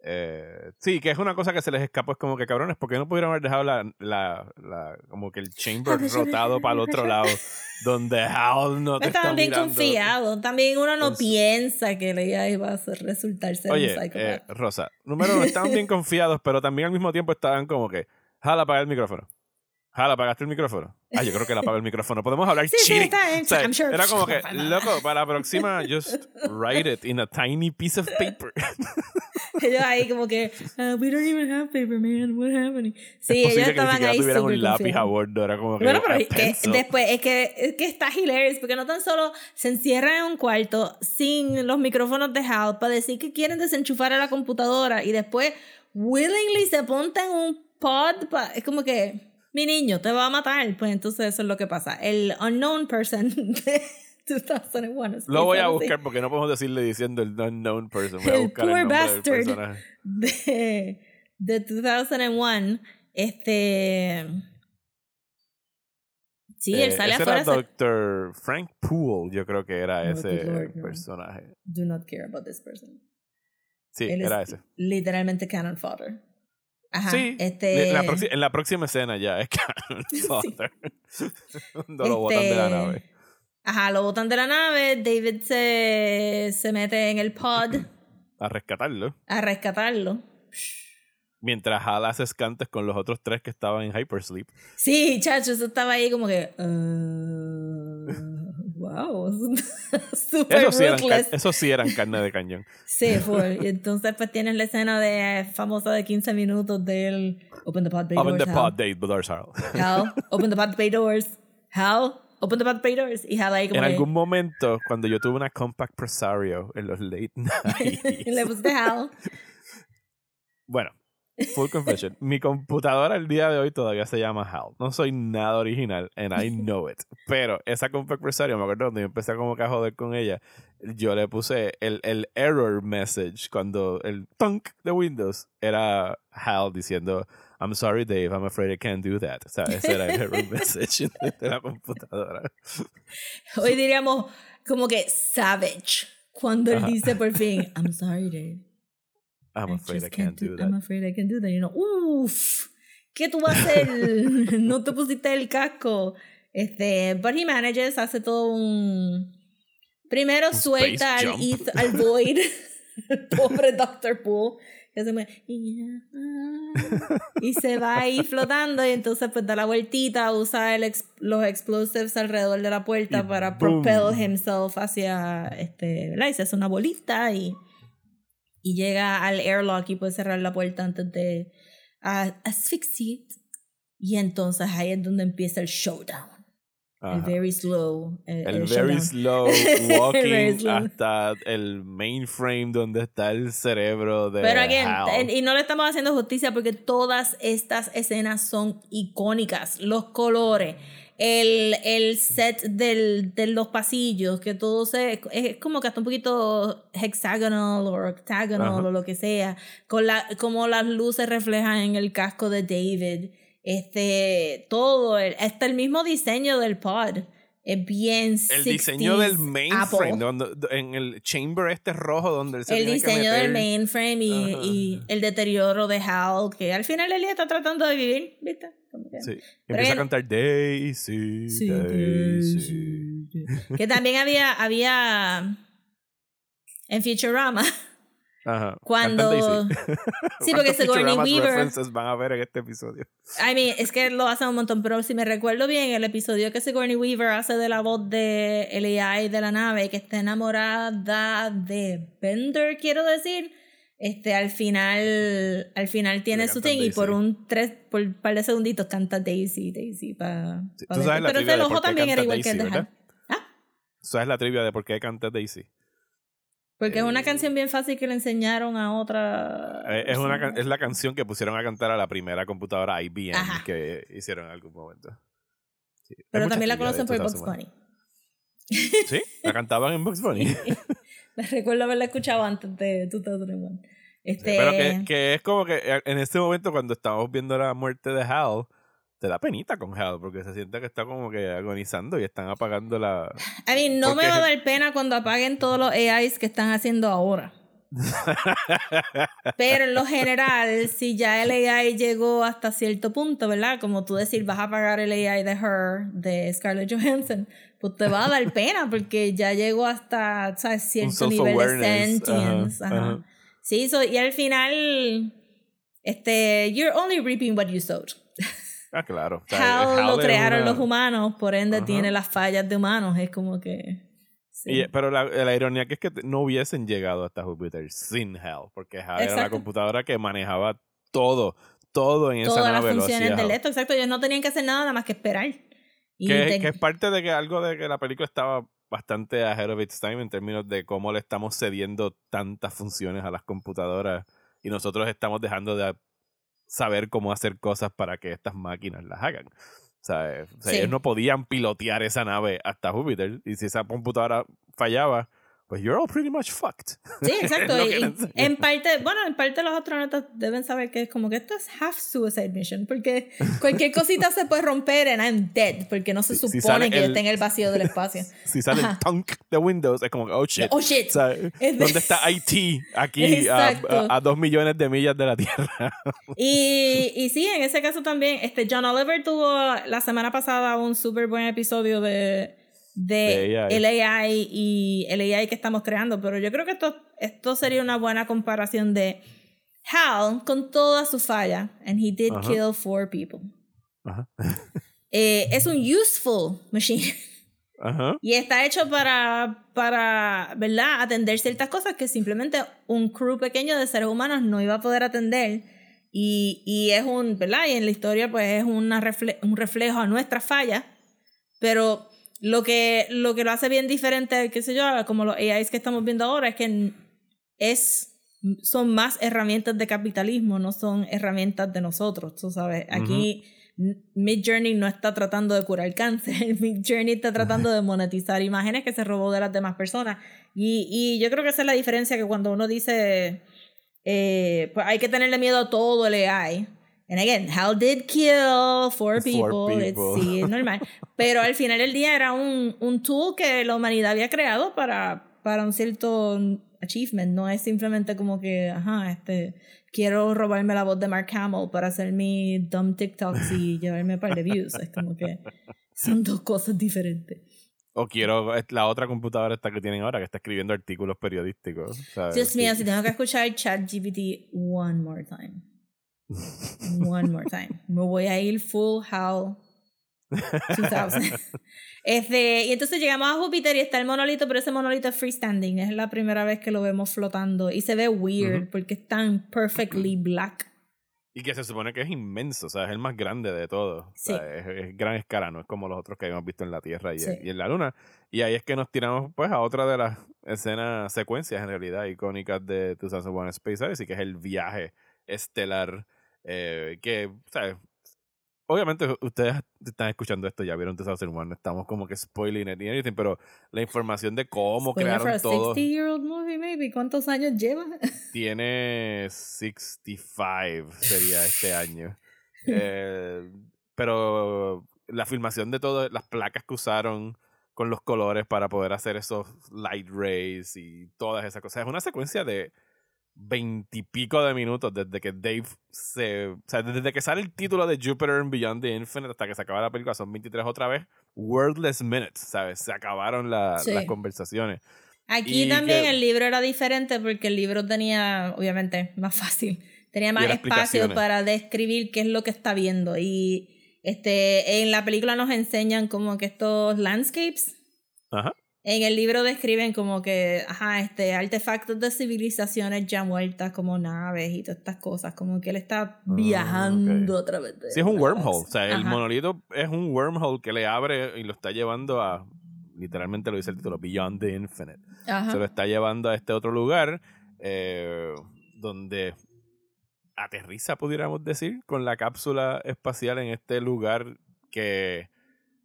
Eh, sí, que es una cosa que se les escapó. Es como que cabrones, ¿por qué no pudieron haber dejado la, la, la como que el chamber rotado para el otro lado? Donde Hal no te está Estaban bien mirando? confiados. También uno no Entonces- piensa que ella iba a ser- resultar ser Oye, un eh. Rosa, número uno, estaban bien confiados, pero también al mismo tiempo estaban como que, jala, apaga el micrófono. Jala, apagaste el micrófono. Ah, yo creo que le apago el micrófono. Podemos hablar Sí, sí, está. O sea, I'm sure. Era como que, loco, para la próxima, just write it in a tiny piece of paper. ellos ahí como que, "Uh, we don't even have paper, man. What happening? Sí, es ellos que ni estaban ahí tuvieran un lápiz a bordo. Era como que. Bueno, pero es que después es que, es que está hilarious porque no tan solo se encierran en un cuarto sin los micrófonos de Hal para decir que quieren desenchufar a la computadora y después willingly se montan un pod pa- es como que mi niño te va a matar pues entonces eso es lo que pasa el unknown person de 2001 Space Lo voy a buscar porque no podemos decirle diciendo el unknown person. Voy a El buscar el poor del bastard. de, de 2001 este sí él Eh, sale ese afuera era Dr. Frank Poole, yo creo que era Oh, ese good lord, no. personaje. do not care about this person. Sí, Él era es ese. literalmente canon fodder. Ajá. Sí, este, en la, proxi- en la próxima escena ya es Canon. Cuando lo botan de la Este, nave. Ajá, lo botan de la nave. David se, se mete en el pod A rescatarlo. a rescatarlo. Mientras Hal hace escantes con los otros tres que estaban en Hypersleep. Sí, chacho, eso estaba ahí como que. uh, Super Eso sí, eran, eso sí eran carne de cañón. Sí, fue. Y entonces, pues tienes la escena de famosa de 15 minutos del Open the Pod Bay Open Doors. the Hal. pod, Dave Doors Hal. Hal, Open the Pod Bay Doors. Hal, Open the Pod Bay Doors. Y Hal ahí como En que- algún momento, cuando yo tuve una compact presario en los late nights. le pusiste Hal. Bueno, full confession. Mi computadora el día de hoy todavía se llama HAL. No soy nada original, and I know it. Pero esa compact presario, me acuerdo cuando yo empecé como que a joder con ella, yo le puse el, el error message cuando el tunk de Windows era HAL diciendo I'm sorry Dave, I'm afraid I can't do that. O sea, ese era el error message de la computadora. Hoy diríamos como que savage. Cuando él Ajá. dice por fin, I'm sorry, Dave. I'm afraid I just can't do that. I'm afraid I can't do that. Y uno, uff, ¿qué tú vas a hacer? no te pusiste el casco. Este, but he manages, hace todo un... Primero Un suelta al. Eth- al Void, pobre Doctor Poole, que se y se va ahí flotando y entonces pues da la vueltita, usa el ex- los explosives alrededor de la puerta Y para boom. propel himself hacia, este, ¿verdad? Y se hace una bolita y... y llega al airlock y puede cerrar la puerta antes de uh, asphyxiate. Y entonces ahí es donde empieza el showdown. El very slow. El, el, very slow walking hasta el mainframe donde está el cerebro de. Pero again, y no le estamos haciendo justicia porque todas estas escenas son icónicas. Los colores, el, el set del, de los pasillos, que todo se, es como que hasta un poquito hexagonal o octagonal o lo que sea, con la, como las luces reflejan en el casco de David, este, todo, el, hasta el mismo diseño del pod. Es bien El diseño del mainframe, en el chamber este rojo donde el El diseño del mainframe y, y, el deterioro de Hal, que al final Eli está tratando de vivir, ¿viste? Sí. Empieza a cantar Daisy, Daisy. Que también había, había en Futurama. Ajá. Cuando. sí, porque Sigourney Weaver. van a ver en este episodio. I mean, es que lo hacen un montón, pero si me recuerdo bien, el episodio que Sigourney Weaver hace de la voz de el AI de la nave, que está enamorada de Bender, quiero decir este al final al final tiene su thing y por un tres por un par de segunditos canta Daisy Daisy para pero el ojo también era igual que el de ¿Ah? ¿Sabes la trivia de por qué canta Daisy? Porque es una eh, canción bien fácil que le enseñaron a otra. Eh, es, una, es la canción que pusieron a cantar a la primera computadora IBM que hicieron en algún momento. Pero también la conocen por Bugs Bunny. Sí, la cantaban en Bugs Bunny. Me recuerdo haberla escuchado antes de 2001. Este... Pero que, que, es como que en este momento cuando estamos viendo la muerte de Hal, te da penita con Hal porque se siente que está como que agonizando y están apagando la... A mí no me va a dar pena cuando apaguen todos los AIs que están haciendo ahora. Pero en lo general, si ya el AI llegó hasta cierto punto, ¿verdad? Como tú decir, vas a apagar el AI de Her, de Scarlett Johansson, pues te va a dar pena porque ya llegó hasta ¿sabes? cierto nivel de sentience. Sí, y al final, este, you're only reaping what you sowed. Ah, claro. How, lo crearon los humanos, por ende tiene las fallas de humanos, es como que... pero la, la, ironía que es que no hubiesen llegado hasta Júpiter sin Hell, porque Hell era la computadora que manejaba todo, todo en esa nave. Todas las funciones del esto, exacto. Ellos no tenían que hacer nada, nada más que esperar. Que, que, es parte de que algo de que la película estaba bastante ahead of its time en términos de cómo le estamos cediendo tantas funciones a las computadoras y nosotros estamos dejando de saber cómo hacer cosas para que estas máquinas las hagan. O sea, ellos no podían pilotear esa nave hasta Júpiter y si esa computadora fallaba, pues you're all pretty much fucked. Sí, exacto. en parte, bueno, en parte los astronautas deben saber que es como que esto es half suicide mission, porque cualquier cosita se puede romper and I'm dead, porque no se supone que esté en el vacío del espacio. Si sale el tunk de Windows, es como, oh shit. Oh shit. ¿Dónde está IT aquí a, a, dos millones de millas de la Tierra? y, y sí, en ese caso también, este John Oliver tuvo la semana pasada un súper buen episodio de de, el AI y el AI que estamos creando, pero yo creo que esto, esto sería una buena comparación de Hal con toda su falla, and he did kill four people. Eh, es un useful machine. Y está hecho para, para, ¿verdad? Atender ciertas cosas que simplemente un crew pequeño de seres humanos no iba a poder atender. Y, y es un, ¿verdad? Y en la historia pues es una un reflejo a nuestra falla. Pero lo que, lo que lo hace bien diferente, qué sé yo, como los AIs que estamos viendo ahora, es que es, son más herramientas de capitalismo, no son herramientas de nosotros, tú sabes. Aquí Mid Journey no está tratando de curar cáncer, Mid Journey está tratando de monetizar imágenes que se robó de las demás personas. Y, y yo creo que esa es la diferencia que cuando uno dice, eh, pues hay que tenerle miedo a todo el AI And again, Hal did kill four people. sí, es normal. Pero al final del día era un, un tool que la humanidad había creado para, para un cierto achievement. No es simplemente como que, ajá, este, quiero robarme la voz de Mark Hamill para hacer mi dumb TikToks y llevarme un par de views. Es como que son dos cosas diferentes. O quiero la otra computadora esta que tienen ahora, que está escribiendo artículos periodísticos. Dios mío, si tengo que escuchar ChatGPT one more time. One more time. Me voy a ir full Hal este, y entonces llegamos a Júpiter y está el monolito, pero ese monolito es freestanding. Es la primera vez que lo vemos flotando. Y se ve weird porque es tan perfectly black. Y que se supone que es inmenso, o sea, es el más grande de todos. Sí. es, gran escala, no es como los otros que habíamos visto en la Tierra y, y, en la Luna. Y ahí es que nos tiramos pues a otra de las escenas, secuencias en realidad icónicas de 2001 Space Odyssey, que es el viaje estelar eh, que, ¿sabes? Obviamente ustedes están escuchando esto, ya vieron One no estamos como que spoiling it anything, pero la información de cómo crearon todo. 60 year old movie maybe, ¿cuántos años lleva? Tiene 65 sería este año. Eh, pero la filmación de todo, las placas que usaron con los colores para poder hacer esos light rays y todas esas cosas. Es una secuencia de veintipico de minutos desde que Dave se. O sea, desde que sale el título de Jupiter and Beyond the Infinite hasta que se acaba la película, son 23 otra vez. Wordless minutes, ¿sabes? Se acabaron las conversaciones. Aquí también el libro era diferente porque el libro tenía, obviamente, más fácil. Tenía más espacio para describir qué es lo que está viendo. Y este, en la película nos enseñan como que estos landscapes. Ajá. En el libro describen como que, ajá, este, artefactos de civilizaciones ya muertas, como naves y todas estas cosas, como que él está ah, viajando a través de... Sí, es un wormhole, o sea, el monolito es un wormhole que le abre y lo está llevando a, literalmente lo dice el título, Beyond the Infinite. Se lo está llevando a este otro lugar eh, donde aterriza, pudiéramos decir, con la cápsula espacial en este lugar que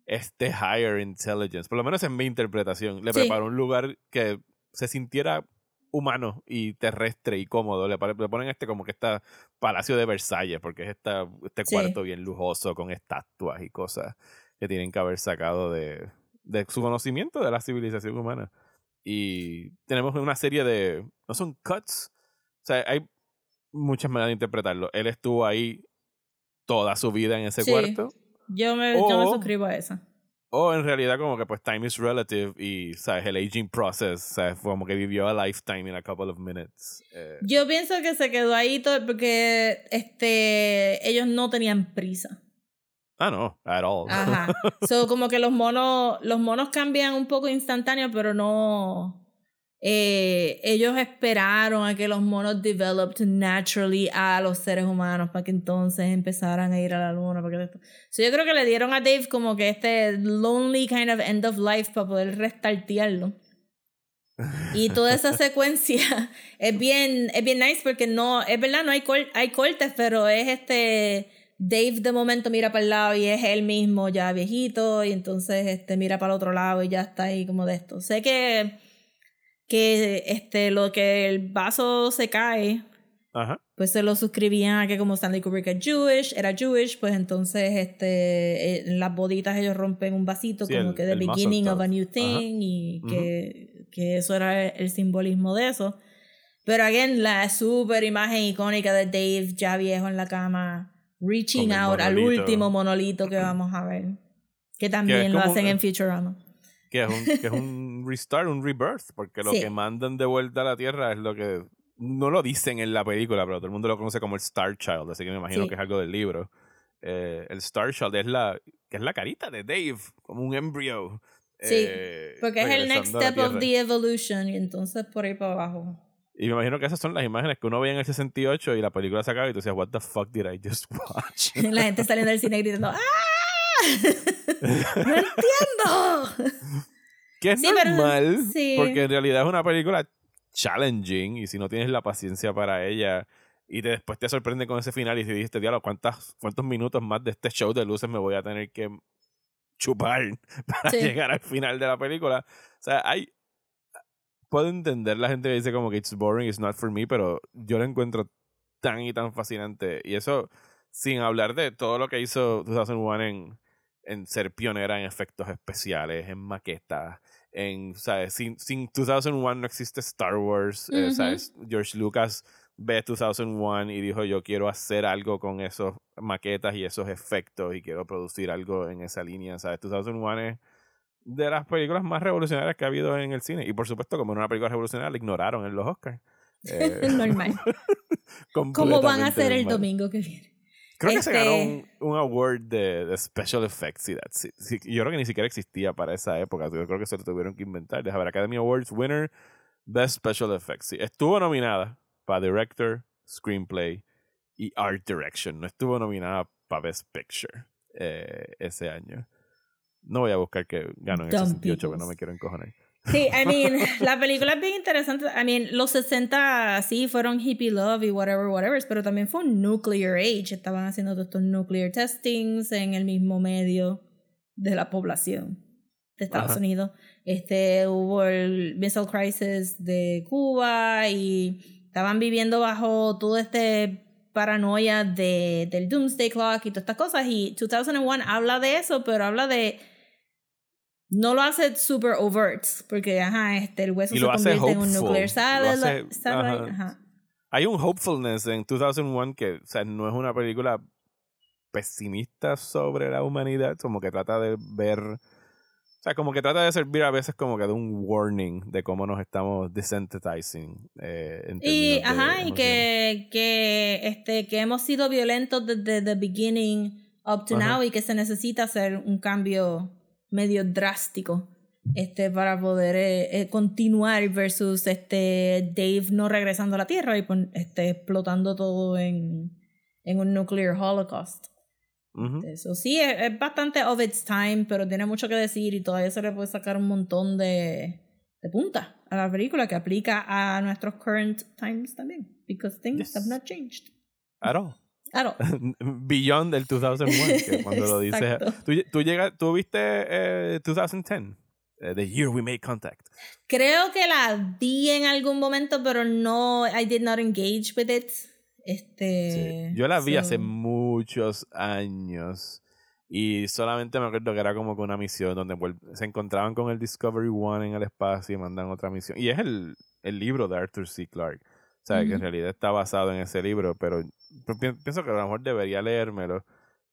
este higher intelligence, por lo menos en mi interpretación, le preparó un lugar que se sintiera humano y terrestre y cómodo. Le, ponen este como que está Palacio de Versalles, porque es esta, este cuarto bien lujoso con estatuas y cosas que tienen que haber sacado de, de su conocimiento de la civilización humana. Y tenemos una serie de. No son cuts. O sea, hay muchas maneras de interpretarlo. Él estuvo ahí toda su vida en ese cuarto. Yo me, yo me suscribo a esa. O en realidad como que pues time is relative y, ¿sabes? El aging process, ¿sabes? Como que vivió a lifetime in a couple of minutes. Eh. Yo pienso que se quedó ahí todo porque este, ellos no tenían prisa. Ah, no, at all. Ajá. so, como que los monos, los monos cambian un poco instantáneo, pero no eh, ellos esperaron a que los monos developed naturally a los seres humanos para que entonces empezaran a ir a la luna. Porque yo creo que le dieron a Dave como que este lonely kind of end of life para poder restartearlo. Y toda esa secuencia es bien, es bien nice porque no, es verdad, no hay, hay cortes, pero es este, Dave de momento mira para el lado y es él mismo ya viejito y entonces este mira para el otro lado y ya está ahí como de esto. Sé que que este, lo que el vaso se cae, pues se lo suscribían a que como Stanley Kubrick es Jewish, era Jewish, pues entonces este, en las boditas ellos rompen un vasito como que the beginning of a new thing y que, que, eso era el simbolismo de eso. Pero again, la super imagen icónica de Dave ya viejo en la cama, reaching out al último monolito que vamos a ver. Que también lo hacen en Futurama que es un, que es un restart, un rebirth, porque lo que mandan de vuelta a la Tierra es lo que no lo dicen en la película, pero todo el mundo lo conoce como el Star Child, así que me imagino que es algo del libro. Eh, el Star Child es la, que es la carita de Dave, como un embryo. Sí, eh, porque es el next step of the evolution, y entonces por ahí para abajo. Y me imagino que esas son las imágenes que uno ve en el 68 y la película se acaba y tú decías, What the fuck did I just watch? la gente saliendo del cine gritando, ¡Ah! ¡No entiendo! Que es normal, porque en realidad es una película challenging y si no tienes la paciencia para ella y te, después te sorprende con ese final y te dijiste, diablo, ¿cuántas, ¿cuántos minutos más de este show de luces me voy a tener que chupar para llegar al final de la película? O sea, hay... Puedo entender la gente que dice como que it's boring, it's not for me, pero yo lo encuentro tan y tan fascinante. Y eso sin hablar de todo lo que hizo 2001 en en ser pionera en efectos especiales, en maquetas, en, ¿sabes? Sin, sin 2001 no existe Star Wars, eh, ¿sabes? George Lucas ve 2001 y dijo yo quiero hacer algo con esos maquetas y esos efectos y quiero producir algo en esa línea, ¿sabes? 2001 es de las películas más revolucionarias que ha habido en el cine y por supuesto como era una película revolucionaria la ignoraron en los Oscars. Eh, normal. ¿Cómo van a hacer el domingo que viene? Creo que se Este- ganó un, un award de, de special effects. Sí, that- sí, sí, yo creo que ni siquiera existía para esa época. Yo creo que se lo tuvieron que inventar. Deja ver, Academy Awards winner, Best Special Effects. Sí, estuvo nominada para Director, Screenplay y Art Direction. No estuvo nominada para Best Picture eh, ese año. No voy a buscar que ganó en el Dumb 68, porque no peoples. me quiero encojonar. Sí, I mean, la película es bien interesante. I mean, los 60 sí fueron hippie love y whatever, whatever, pero también fue un nuclear age. Estaban haciendo todos estos nuclear testings en el mismo medio de la población de Estados Ajá. Unidos. Este, hubo el Missile Crisis de Cuba y estaban viviendo bajo todo este paranoia de, del Doomsday Clock y todas estas cosas. Y 2001 habla de eso, pero habla de no lo hace super overt, porque ajá, este, el hueso Y se hace convierte en un nuclear lo hace- ajá. ajá. Hay un hopefulness en 2001 que, o sea, no es una película pesimista sobre la humanidad, como que trata de ver, o sea, como que trata de servir a veces como que de un warning de cómo nos estamos desensitizing. Eh, Y, de ajá, y que, que, este, que hemos sido violentos desde the beginning up to Ajá. now y que se necesita hacer un cambio medio drástico este, para poder eh, eh, continuar versus este, Dave no regresando a la Tierra y este, explotando todo en, en un nuclear holocaust. Eso sí, es, es bastante of its time, pero tiene mucho que decir y todavía se le puede sacar un montón de, de punta a la película que aplica a nuestros current times también. Because things Yes. have not changed. At all. Beyond el 2001, que cuando lo dices. ¿Tú, tú, llegas, ¿Tú viste eh, 2010? Eh, the Year We Made Contact. Creo que la vi en algún momento, pero no, I did not engage with it. Este, Sí. Yo la vi so- hace muchos años y solamente me acuerdo que era como que una misión donde se encontraban con el Discovery One en el espacio y mandan otra misión. Y es el, el libro de Arthur C. Clarke. O sea, que en realidad está basado en ese libro, pero pi- pi- pienso que a lo mejor debería leérmelo.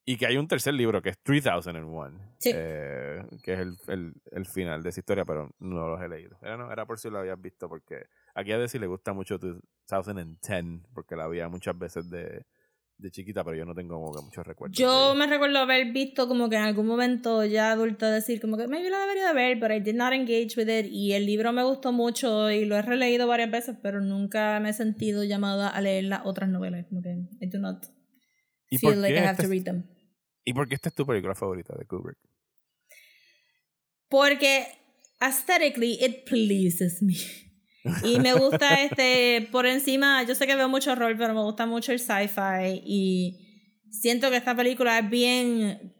Y que hay un tercer libro que es 3001, Sí. eh, que es el, el, el final de esa historia, pero no los he leído. Era, no, era por si lo habías visto, porque aquí a decir le gusta mucho 2010, porque la veía muchas veces de, de chiquita, pero yo no tengo como que muchos recuerdos. Yo de- me recuerdo haber visto como que en algún momento ya adulta decir como que maybe la debería de ver, pero I did not engage with it y el libro me gustó mucho y lo he releído varias veces, pero nunca me he sentido llamada a leer las otras novelas, como que I do not ¿Y por, feel like I have to read them. ¿Y por qué esta es tu película favorita de Kubrick? Porque aesthetically it pleases me. Y me gusta este, por encima, yo sé que veo mucho rol, pero me gusta mucho el sci-fi y siento que esta película es bien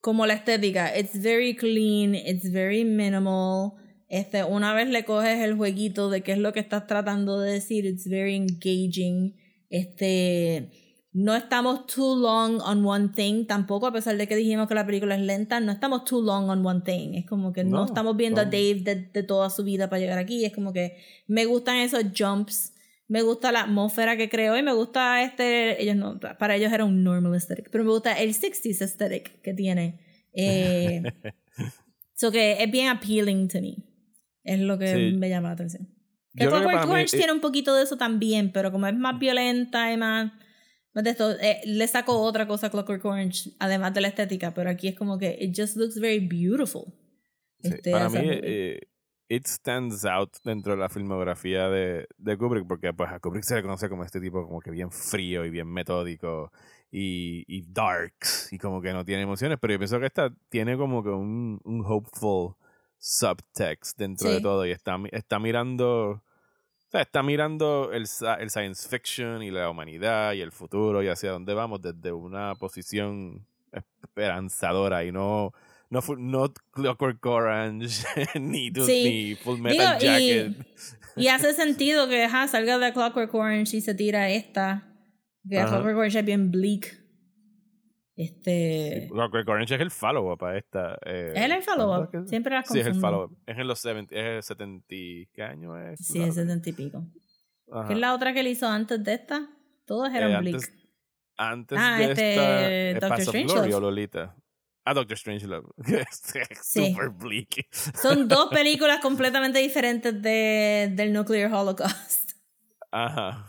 como la estética. It's very clean, it's very minimal. Este, una vez le coges el jueguito de qué es lo que estás tratando de decir, it's very engaging. Este, no estamos too long on one thing tampoco, a pesar de que dijimos que la película es lenta, no estamos too long on one thing. Es como que no, No, estamos viendo a. Dave de, de toda su vida para llegar aquí. Es como que me gustan esos jumps, me gusta la atmósfera que creó y me gusta este, ellos no, para ellos era un normal aesthetic, pero me gusta el 60s aesthetic que tiene. Eh, so que es bien appealing to me. Es lo que Sí. me llama la atención. Que Clockwork Orange tiene un poquito de eso también, pero como es más violenta y más de esto, eh, le saco otra cosa a Clockwork Orange, además de la estética, pero aquí es como que it just looks very beautiful. Sí, Este, para mí, eh, it stands out dentro de la filmografía de, de Kubrick, porque pues a Kubrick se le conoce como este tipo como que bien frío y bien metódico y, y darks y como que no tiene emociones, pero yo pienso que esta tiene como que un, un hopeful subtext dentro de Sí. todo y está, está mirando... O sea, está mirando el, el science fiction y la humanidad y el futuro y hacia dónde vamos desde una posición esperanzadora y no no, no Clockwork Orange ni, Sí. ni Full Metal Digo, Jacket. Y hace sentido que salga de Clockwork Orange y se tira esta. Que. Clockwork Orange es bien bleak. Este. Orange es el follow-up a esta. Eh, es el follow-up. ¿cuándo es que- Siempre las Sí, es el confundo. follow-up. Es en los 70, es el 70. ¿Qué año es? Sí, es setenta y pico. Ajá. ¿Qué es la otra que él hizo antes de esta? Todas eran Eh, bleak. antes, Ah, de este, esta. eh, Doctor. Glory o Lolita. Ah, Doctor Strangelove. que es Sí. super bleak. Son dos películas completamente diferentes de, del Nuclear Holocaust. Ajá.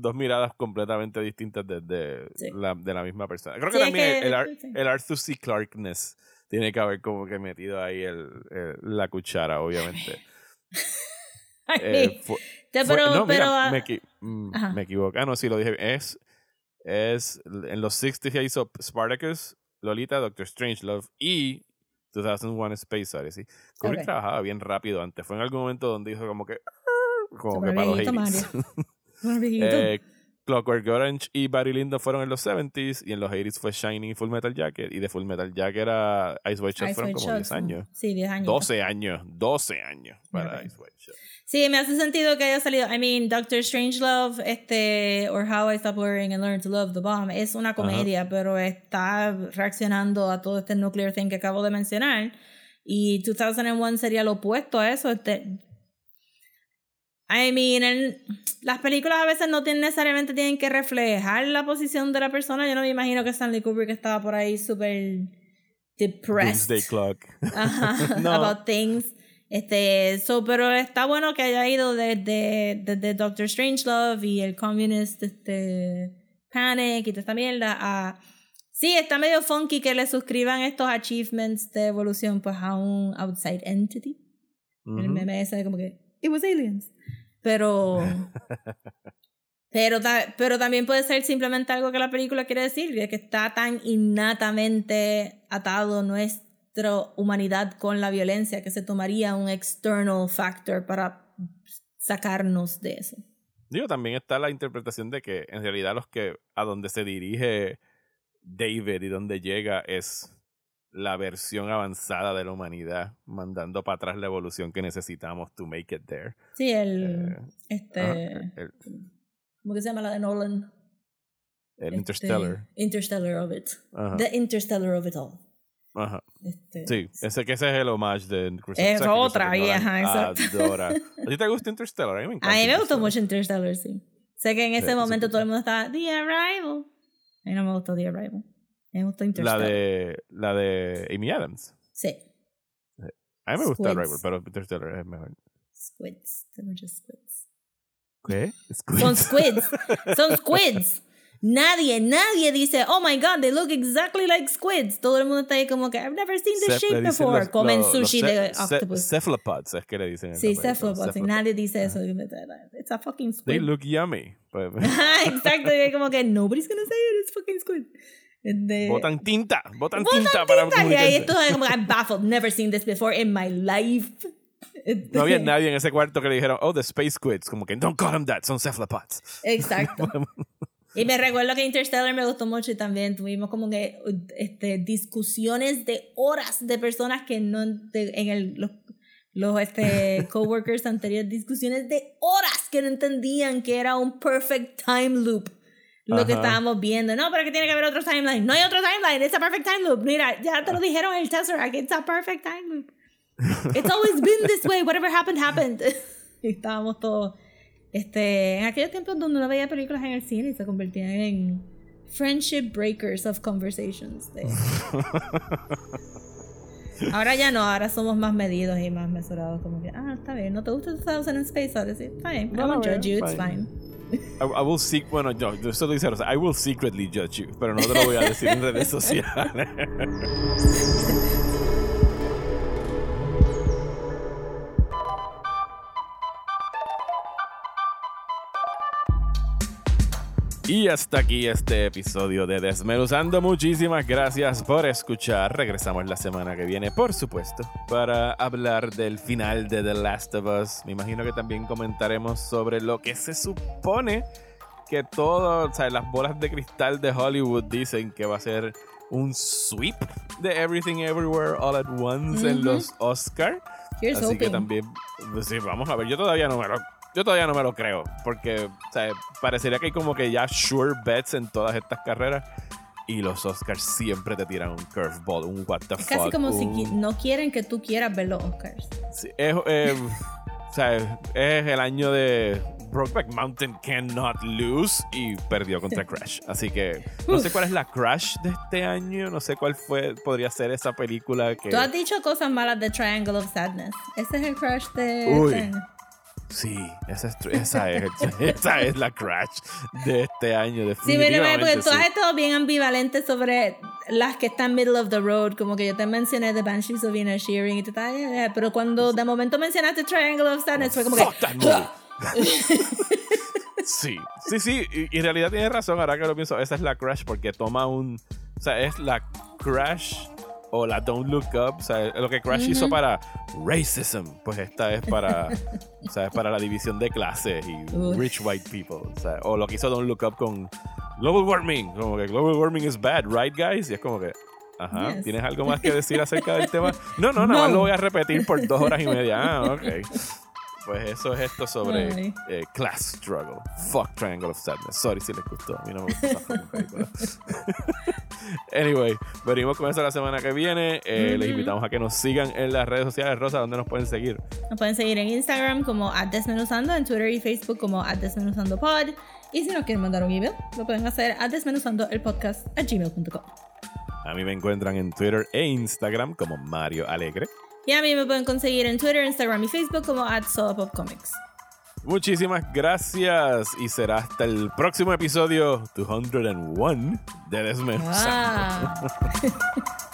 Dos miradas completamente distintas de, de, Sí. la, de la misma persona. Creo que también que- el, sí. el Arthur C. Clarkness tiene que haber como que metido ahí el, el- la cuchara, obviamente. Ay, Eh, fue- te- fue- pero, no, mira, pero, me, equi- Ajá. me equivoco. Ah, no, sí lo dije. Es, es en los 60s ya hizo Spartacus, Lolita, Doctor Strangelove y 2001 Space Odyssey. Kubrick Ok. trabajaba bien rápido antes. Fue en algún momento donde dijo como que... Como Super que para los viejito, 80s. Bueno, viejito. Eh, Clockwork Orange y Barry Lyndon fueron en los 70s y en los 80s fue Shining y Full Metal Jacket y de Full Metal Jacket a Ice White Shot Ice fueron White como 10 Shot, años. Sí, 10 años. 12 años, 12 años para. Ice White Shot. Sí, me hace sentido que haya salido. I mean, Doctor Strangelove, este, or How I Stopped Worrying and Learned to Love the Bomb, es una comedia, pero está reaccionando a todo este nuclear thing que acabo de mencionar. Y 2001 sería lo opuesto a eso. Este, I mean, las películas a veces no tienen, necesariamente tienen que reflejar la posición de la persona. Yo no me imagino que Stanley Kubrick estaba por ahí súper depressed. Doomsday Clock. Ajá, No. about things. Este, so, pero está bueno que haya ido desde, desde Doctor Strangelove y el Communist este, Panic y toda esta mierda a... Sí, está medio funky que le suscriban estos achievements de evolución pues a un outside entity. El Ujú. meme ese de como que, it was aliens. Pero... Pero, pero también puede ser simplemente algo que la película quiere decir, de que está tan innatamente atado nuestra humanidad con la violencia que se tomaría un external factor para sacarnos de eso. Digo, también está la interpretación de que en realidad los que a donde se dirige David y donde llega es la versión avanzada de la humanidad, mandando para atrás la evolución que necesitamos to make it there. Sí, el... Eh, este... Ajá, el, ¿Cómo que se llama la de Nolan? el Este, Interstellar. Interstellar of it. Ajá, The Interstellar of it all. ajá. Este, Sí, ese que ese es el homage de Christopher Es que otra, Christopher ajá, exacto. Adora. ¿A ti te gusta Interstellar? A mí me encanta. A mí me gustó mucho Interstellar, sí. Sé que en ese Sí, momento sí. todo el mundo estaba, The Arrival. A mí no me gustó The Arrival. La de, la de Amy Adams. Sí. A mí me gusta Squids. Arrival, pero Interstellar es mejor. Squids. They were just squids. ¿Qué? Son squids. Son squids. Nadie, nadie dice, oh my god, they look exactly like squids. Todo el mundo está ahí como que, I've never seen this shape before. los- Comen los- los sushi ce- de octopus. Cephalopods es que le dicen. en Sí, cephalopods. Nadie dice eso. It's a fucking They squid. look yummy. Pues, Ajá, Exacto. Como que, nobody's gonna say it, it's fucking squid. De- botan tinta. Botan, Botan tinta, para tinta. Y esto es como, I'm baffled. Never seen this before in my life. No había nadie en ese cuarto que le dijeron, oh, the space squids. Como que, don't call them that, son cephalopods. Exacto. Y me recuerdo que Interstellar me gustó mucho y también tuvimos como que este, discusiones de horas de personas que no de- en el, los, los este, coworkers anteriores, discusiones de horas que no entendían que era un perfect time loop. Lo que estábamos viendo. No, pero que tiene que haber otro timeline. No hay otro timeline. It's a perfect time loop. Mira, ya te lo dijeron en el Tesseract. It's a perfect time loop. It's always been this way. Whatever happened, happened. y estábamos todos este, en aquellos tiempos donde uno veía películas en el cine y se convertían en friendship breakers of conversations. de- ahora ya no, ahora somos más medidos y más mesurados. Como que, ah, está bien, no te gusta 2000 Space Odyssey. Está bien, I won't judge you, it's fine. I, I will seek, bueno, yo, eso lo dice I will secretly judge you, pero no te lo voy a decir en redes sociales. Y hasta aquí este episodio de Desmenuzando. Muchísimas gracias por escuchar. Regresamos la semana que viene, por supuesto, para hablar del final de The Last of Us. Me imagino que también comentaremos sobre lo que se supone que todo, o sea, las bolas de cristal de Hollywood dicen que va a ser un sweep de Everything Everywhere All at Once en los Oscar. Here's Así que también, pues sí, vamos a ver, yo todavía no me lo, yo todavía no me lo creo, porque o sea, parecería que hay como que ya sure bets en todas estas carreras y los Oscars siempre te tiran un curveball, un what the Es fuck. casi como si un- qui- no quieren que tú quieras ver los Oscars. Sí, es, eh, o sea, es el año de Brokeback Mountain cannot lose y perdió contra Crash. Así que no sé Uf. cuál es la Crash de este año, no sé cuál fue, podría ser esa película que... Tú has dicho cosas malas de Triangle of Sadness. Ese es el crush de Uy. este año. Sí, esa es, esa es, esa es la crash de este año. Sí, mira, porque tú has estado bien ambivalente sobre las que están middle of the road. Como que yo te mencioné The Banshees of Shearing y te yeah, pero cuando de momento mencionaste Triangle of Sadness fue como que. sí, sí, sí. Y, en realidad tienes razón. Ahora que lo pienso, esa es la crash porque toma un. O sea, es la crash o la Don't Look Up, o sea, lo que Crash hizo para racism, pues esta es para, o sea, es para la división de clases y rich white people, o, sea, o lo que hizo Don't Look Up con global warming, como que global warming is bad, right guys? Y es como que, ajá, ¿tienes algo más que decir acerca del tema? No, no, nada no. más lo voy a repetir por dos horas y media. Ah, ok. Pues eso es esto sobre eh, Class Struggle. Fuck Triangle of Sadness. Sorry si les gustó. A mí no me gusta esa película. anyway, venimos con eso la semana que viene. Eh, les invitamos a que nos sigan en las redes sociales. Rosa, ¿dónde nos pueden seguir? Nos pueden seguir en Instagram como desmenuzando, en Twitter y Facebook como desmenuzandopod. Y si nos quieren mandar un email, lo pueden hacer a desmenuzando el podcast a gmail.com. A mí me encuentran en Twitter e Instagram como Mario Alegre. Y a mí me pueden conseguir en Twitter, Instagram y Facebook como @solopopcomics. Muchísimas gracias y será hasta el próximo episodio 201 de Desmenuzando.